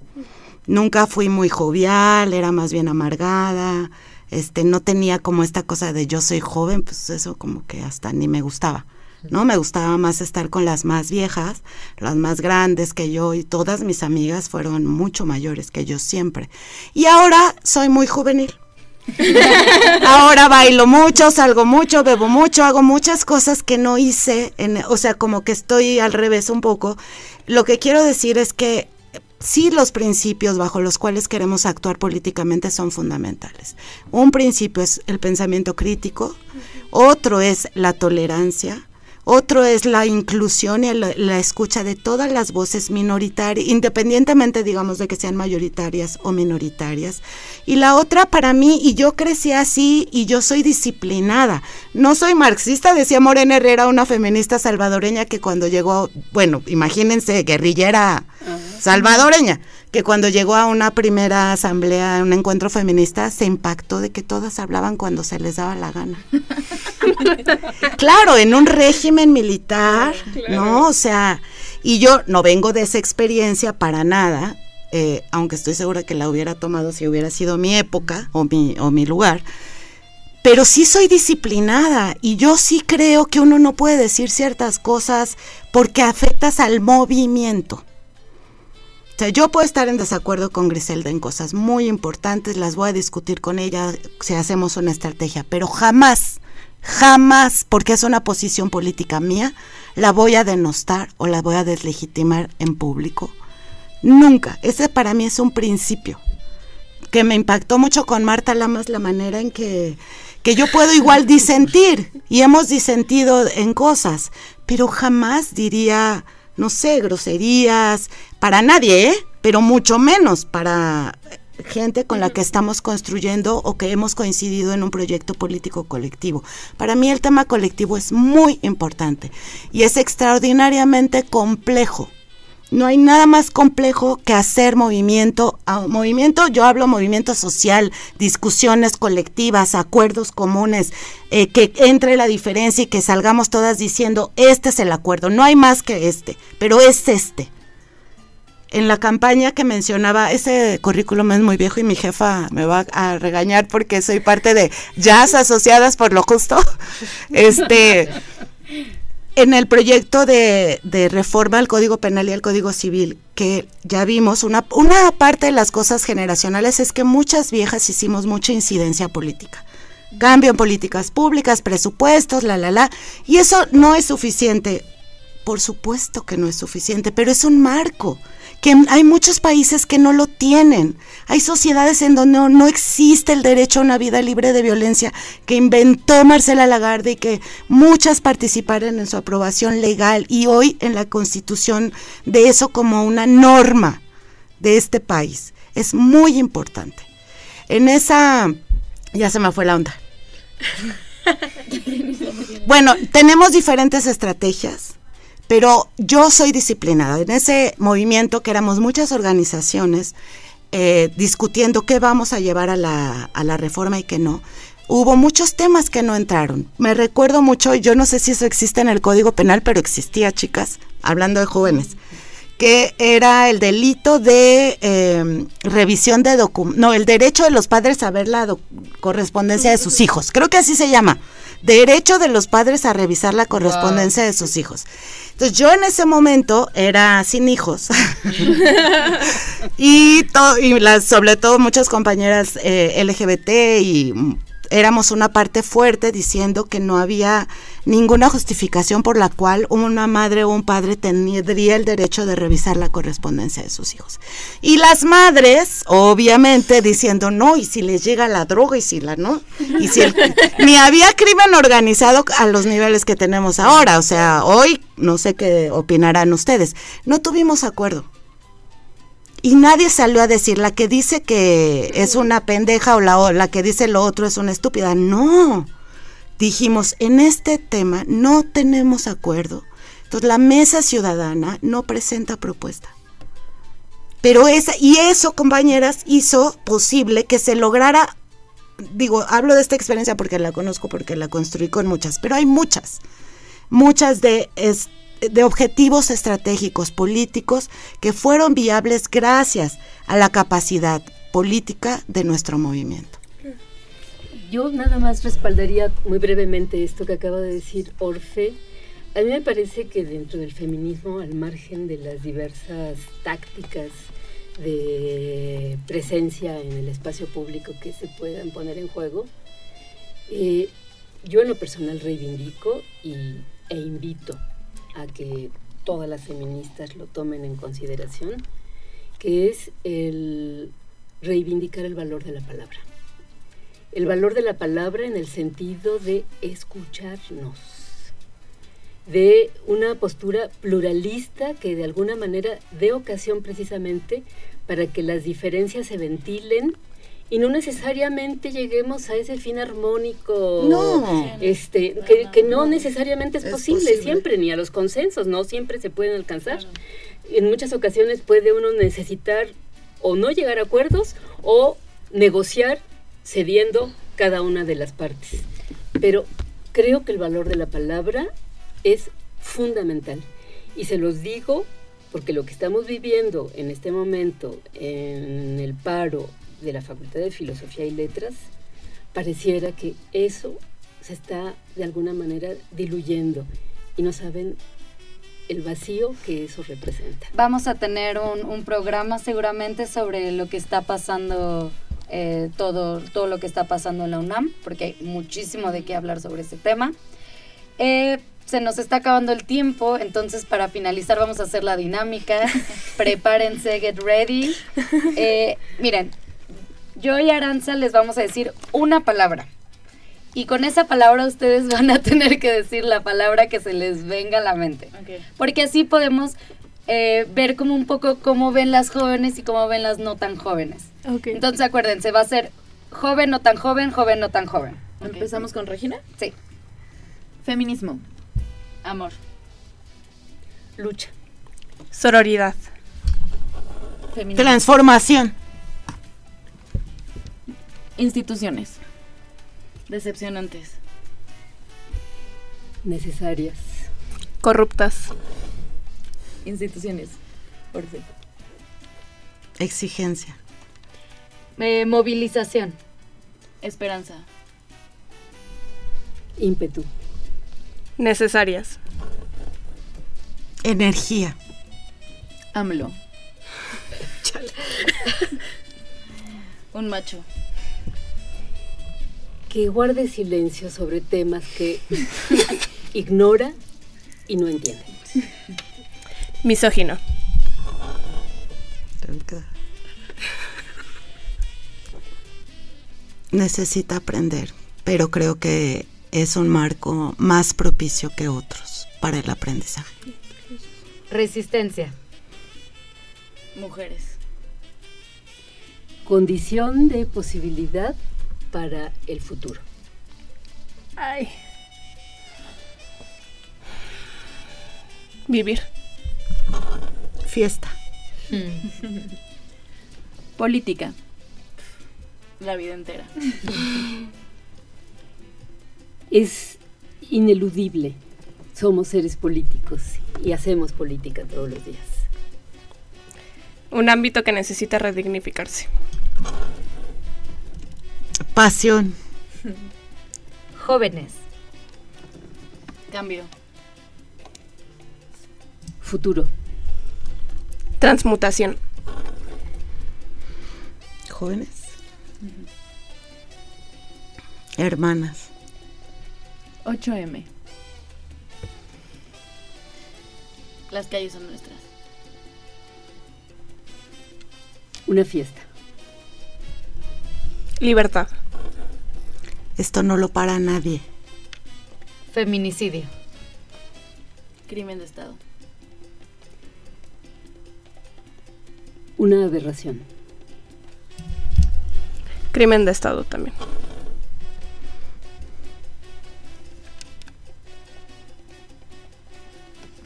S25: Nunca fui muy jovial, era más bien amargada, este, no tenía como esta cosa de yo soy joven, pues eso como que hasta ni me gustaba. ¿no? Me gustaba más estar con las más viejas, las más grandes que yo y todas mis amigas fueron mucho mayores que yo siempre. Y ahora soy muy juvenil. *laughs* ahora bailo mucho, salgo mucho, bebo mucho, hago muchas cosas que no hice, en, o sea, como que estoy al revés un poco. Lo que quiero decir es que sí los principios bajo los cuales queremos actuar políticamente son fundamentales. Un principio es el pensamiento crítico, otro es la tolerancia, otro es la inclusión y la, escucha de todas las voces minoritarias, independientemente, digamos, de que sean mayoritarias o minoritarias. Y la otra para mí, y yo crecí así, y yo soy disciplinada. No soy marxista, decía Morena Herrera, una feminista salvadoreña que cuando llegó, bueno, imagínense, guerrillera salvadoreña, que cuando llegó a una primera asamblea, un encuentro feminista, se impactó de que todas hablaban cuando se les daba la gana. *laughs* claro, en un régimen militar, ¿no? O sea, y yo no vengo de esa experiencia para nada, eh, aunque estoy segura que la hubiera tomado si hubiera sido mi época o mi, o mi lugar, pero sí soy disciplinada y yo sí creo que uno no puede decir ciertas cosas porque afectas al movimiento. O sea, yo puedo estar en desacuerdo con Griselda en cosas muy importantes, las voy a discutir con ella si hacemos una estrategia, pero jamás, jamás, porque es una posición política mía, la voy a denostar o la voy a deslegitimar en público. Nunca. Ese para mí es un principio que me impactó mucho con Marta Lamas la manera en que, que yo puedo igual disentir y hemos disentido en cosas, pero jamás diría no sé, groserías, para nadie, ¿eh? pero mucho menos para gente con la que estamos construyendo o que hemos coincidido en un proyecto político colectivo. Para mí el tema colectivo es muy importante y es extraordinariamente complejo. No hay nada más complejo que hacer movimiento. movimiento, yo hablo movimiento social, discusiones colectivas, acuerdos comunes, eh, que entre la diferencia y que salgamos todas diciendo, este es el acuerdo, no hay más que este, pero es este. En la campaña que mencionaba, ese currículum es muy viejo y mi jefa me va a regañar porque soy parte de Jazz Asociadas por lo Justo. *laughs* Este en el proyecto de, reforma al Código Penal y al Código Civil, que ya vimos, una, una parte de las cosas generacionales es que muchas viejas hicimos mucha incidencia política. Cambio en políticas públicas, presupuestos, la, la, la. Y eso no es suficiente. Por supuesto que no es suficiente, pero es un marco que hay muchos países que no lo tienen. Hay sociedades en donde no, existe el derecho a una vida libre de violencia que inventó Marcela Lagarde y que muchas participaron en su aprobación legal y hoy en la constitución de eso como una norma de este país. Es muy importante. En esa... Ya se me fue la onda. *laughs* bueno, tenemos diferentes estrategias pero yo soy disciplinada. En ese movimiento que éramos muchas organizaciones eh, discutiendo qué vamos a llevar a la, a la reforma y qué no, hubo muchos temas que no entraron. Me recuerdo mucho, yo no sé si eso existe en el Código Penal, pero existía, chicas, hablando de jóvenes, que era el delito de em, revisión de documentos, no, el derecho de los padres a ver la correspondencia de sus hijos, creo que así se llama, derecho de los padres a revisar la correspondencia de sus hijos. Entonces yo en ese momento era sin hijos *laughs* *laughs* y, y las, sobre todo muchas compañeras eh, LGBT y éramos una parte fuerte diciendo que no había ninguna justificación por la cual una madre o un padre tendría el derecho de revisar la correspondencia de sus hijos. Y las madres, obviamente, diciendo no, y si les llega la droga y si la no, y si *laughs* ni había crimen organizado a los niveles que tenemos ahora, o sea, hoy no sé qué opinarán ustedes, no tuvimos acuerdo y nadie salió a decir la que dice que es una pendeja o la, la que dice lo otro es una estúpida. No. Dijimos, en este tema no tenemos acuerdo. Entonces la mesa ciudadana no presenta propuesta. Pero esa, y eso, compañeras, hizo posible que se lograra, digo, hablo de esta experiencia porque la conozco, porque la construí con muchas, pero hay muchas, muchas de, de objetivos estratégicos políticos que fueron viables gracias a la capacidad política de nuestro movimiento.
S27: Yo nada más respaldaría muy brevemente esto que acaba de decir Orfe. A mí me parece que dentro del feminismo, al margen de las diversas tácticas de presencia en el espacio público que se puedan poner en juego, eh, yo en lo personal reivindico y, e invito a que todas las feministas lo tomen en consideración, que es el reivindicar el valor de la palabra. El valor de la palabra en el sentido de escucharnos. de una postura pluralista que de alguna manera dé ocasión precisamente para que las diferencias se ventilen y no necesariamente lleguemos a ese fin armónico
S25: No.
S27: este que, que no necesariamente es, posible, siempre ni a los consensos no siempre se pueden alcanzar. En muchas ocasiones puede uno necesitar o no llegar a acuerdos o negociar cediendo cada una de las partes. Pero creo que el valor de la palabra es fundamental. Y se los digo porque lo que estamos viviendo en este momento en el paro de la Facultad de Filosofía y Letras, pareciera que eso se está de alguna manera diluyendo y no saben el vacío que eso representa.
S8: Vamos a tener un, un programa seguramente sobre lo que está pasando, eh, todo, todo lo que está pasando en la UNAM, porque hay muchísimo de qué hablar sobre ese tema. Eh, se nos está acabando el tiempo, entonces para finalizar vamos a hacer la dinámica. *laughs* Prepárense, get ready. Eh, miren, yo y Aranza les vamos a decir una palabra. Y con esa palabra ustedes *laughs* van a tener que decir la palabra que se les venga a la mente. Porque así podemos eh, ver como un poco cómo ven las jóvenes y cómo ven las no tan jóvenes. Entonces acuérdense, va a ser joven, no tan joven, joven, no tan joven.
S29: ¿Empezamos con Regina?
S8: Sí.
S29: Feminismo.
S8: Amor.
S27: Lucha.
S28: Sororidad.
S25: Transformación.
S29: Instituciones.
S8: Decepcionantes.
S27: Necesarias.
S28: Corruptas.
S29: Instituciones. Orfe.
S25: Exigencia.
S8: Eh, movilización.
S29: Esperanza.
S27: Ímpetu.
S28: Necesarias.
S25: Energía.
S29: AMLO. *laughs* Un macho.
S27: Que guarde silencio sobre temas que *laughs* ignora y no entiende.
S28: Misógino.
S25: Necesita aprender, pero creo que es un marco más propicio que otros para el aprendizaje.
S8: Resistencia.
S29: Mujeres.
S27: Condición de posibilidad para el futuro.
S28: Ay. Vivir.
S25: Fiesta.
S29: Política. La vida entera.
S27: Es ineludible. Somos seres políticos y hacemos política todos los días.
S28: Un ámbito que necesita redignificarse.
S25: Pasión.
S8: Jóvenes.
S29: Cambio.
S27: Futuro.
S28: Transmutación.
S25: Jóvenes. Hermanas.
S29: 8M. Las calles son nuestras.
S27: Una fiesta.
S28: Libertad.
S25: Esto no lo para nadie.
S8: Feminicidio.
S29: Crimen de Estado.
S27: Una aberración.
S28: Crimen de Estado también.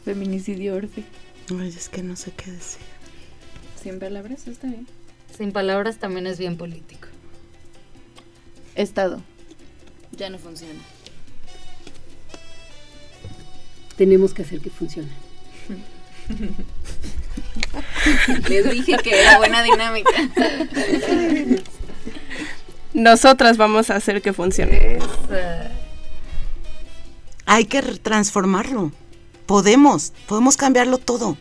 S29: Feminicidio Orfe.
S25: Ay, es que no sé qué decir.
S29: Sin palabras, está bien.
S8: Sin palabras también es bien político.
S29: Estado. Ya no funciona.
S27: Tenemos que hacer que funcione. *laughs*
S29: Les dije que era buena dinámica.
S28: Nosotras vamos a hacer que funcione.
S25: Hay que transformarlo. Podemos, podemos cambiarlo todo.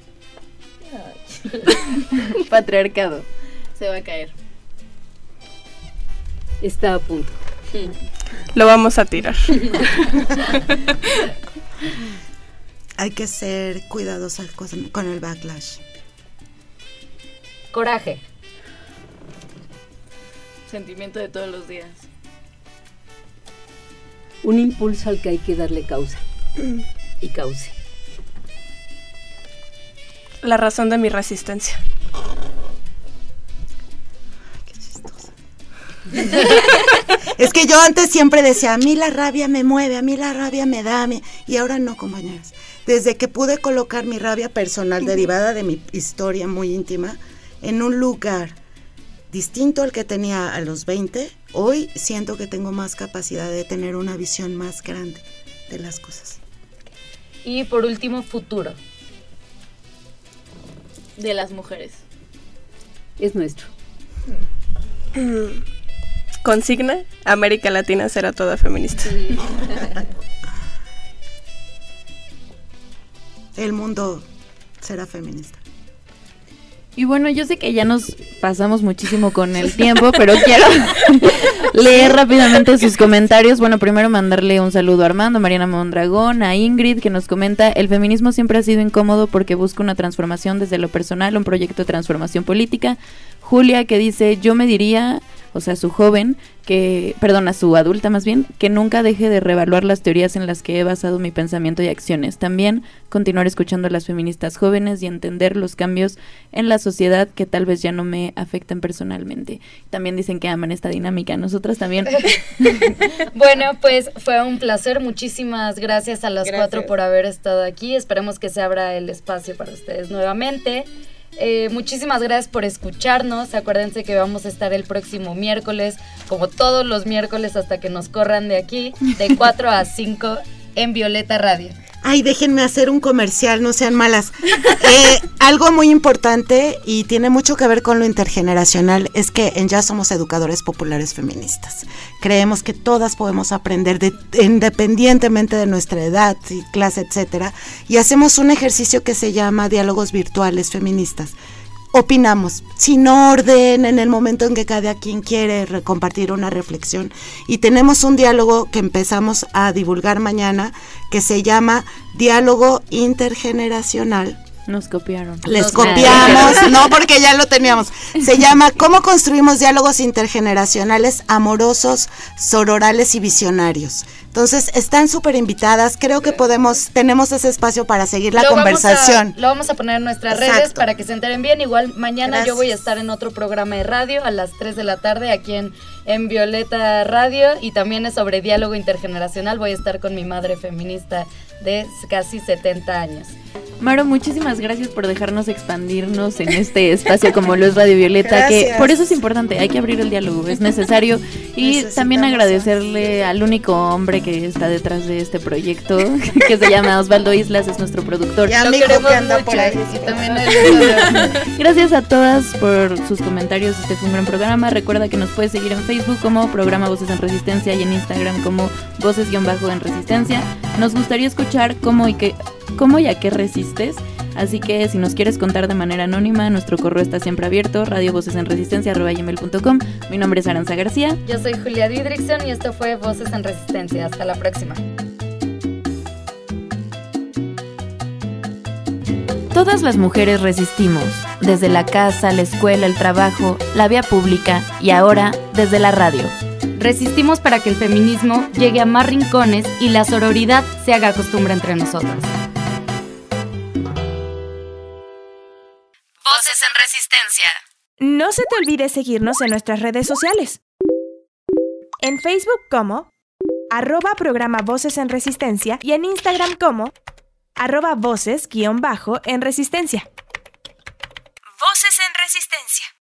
S25: *laughs*
S29: Patriarcado. Se va a caer.
S27: Está a punto.
S28: Lo vamos a tirar. *laughs*
S25: Hay que ser cuidadosos con, con el backlash.
S8: Coraje.
S29: Sentimiento de todos los días.
S27: Un impulso al que hay que darle causa. y cauce.
S28: La razón de mi resistencia. *laughs*
S25: es que yo antes siempre decía, a mí la rabia me mueve, a mí la rabia me da, y ahora no, compañeras. Desde que pude colocar mi rabia personal derivada de mi historia muy íntima en un lugar distinto al que tenía a los 20, hoy siento que tengo más capacidad de tener una visión más grande de las cosas.
S8: Y por último, futuro.
S2: De las mujeres.
S27: Es nuestro.
S28: Consigna, América Latina será toda feminista.
S25: El mundo será feminista.
S2: Y bueno, yo sé que ya nos pasamos muchísimo con el tiempo, pero quiero *laughs* leer rápidamente sus comentarios. Bueno, primero mandarle un saludo a Armando, Mariana Mondragón, a Ingrid, que nos comenta, el feminismo siempre ha sido incómodo porque busca una transformación desde lo personal, un proyecto de transformación política. Julia, que dice, yo me diría o sea, su joven, que, perdona, su adulta más bien, que nunca deje de reevaluar las teorías en las que he basado mi pensamiento y acciones. También continuar escuchando a las feministas jóvenes y entender los cambios en la sociedad que tal vez ya no me afecten personalmente. También dicen que aman esta dinámica, nosotras también. *laughs*
S8: bueno, pues fue un placer, muchísimas gracias a las cuatro por haber estado aquí, esperemos que se abra el espacio para ustedes nuevamente. Eh, muchísimas gracias por escucharnos. Acuérdense que vamos a estar el próximo miércoles, como todos los miércoles hasta que nos corran de aquí, de *laughs* 4 a 5 en Violeta Radio.
S25: Ay, déjenme hacer un comercial, no sean malas. *laughs* Eh, algo muy importante y tiene mucho que ver con lo intergeneracional es que en Ya somos educadores populares feministas. Creemos que todas podemos aprender de, independientemente de nuestra edad, clase, etcétera, y hacemos un ejercicio que se llama diálogos virtuales feministas opinamos, sin orden, en el momento en que cada quien quiere compartir una reflexión. Y tenemos un diálogo que empezamos a divulgar mañana que se llama Diálogo Intergeneracional.
S2: Nos copiaron.
S25: Les copiamos, no porque ya lo teníamos. *laughs* Se llama ¿Cómo construimos diálogos intergeneracionales amorosos, sororales y visionarios? Entonces, están súper invitadas. Creo que podemos, tenemos ese espacio para seguir la conversación.
S8: lo vamos a poner en nuestras redes para que se enteren bien. Igual mañana yo voy a estar en otro programa de radio a las 3 de la tarde aquí en, en Violeta Radio y también es sobre diálogo intergeneracional. Voy a estar con mi madre feminista de casi 70 años.
S2: Maro, muchísimas gracias por dejarnos expandirnos en este espacio como lo es Radio Violeta, que por eso es importante, hay que abrir el diálogo, es necesario. Y también agradecerle al único hombre que está detrás de este proyecto, *laughs* que se llama Osvaldo Islas, es nuestro productor.
S25: Ya me que anda por ahí. *laughs*
S2: gracias a todas por sus comentarios, este fue un gran programa. Recuerda que nos puedes seguir en Facebook como programa Voces en Resistencia y en Instagram como Voces-en Resistencia. Nos gustaría escuchar cómo y qué cómo y a qué resistes. Así que si nos quieres contar de manera anónima, nuestro correo está siempre abierto, radiovocesenresistencia.com. Mi nombre es Aranza García.
S8: Yo soy Julia Didrickson y esto fue Voces en Resistencia. Hasta la próxima.
S30: Todas las mujeres resistimos, desde la casa, la escuela, el trabajo, la vía pública y ahora desde la radio.
S8: Resistimos para que el feminismo llegue a más rincones y la sororidad se haga costumbre entre nosotras.
S30: Voces en Resistencia.
S1: No se te olvide seguirnos en nuestras redes sociales. En Facebook como arroba programa Voces en Resistencia y en Instagram como arroba voces guion bajo en Resistencia. Voces en Resistencia.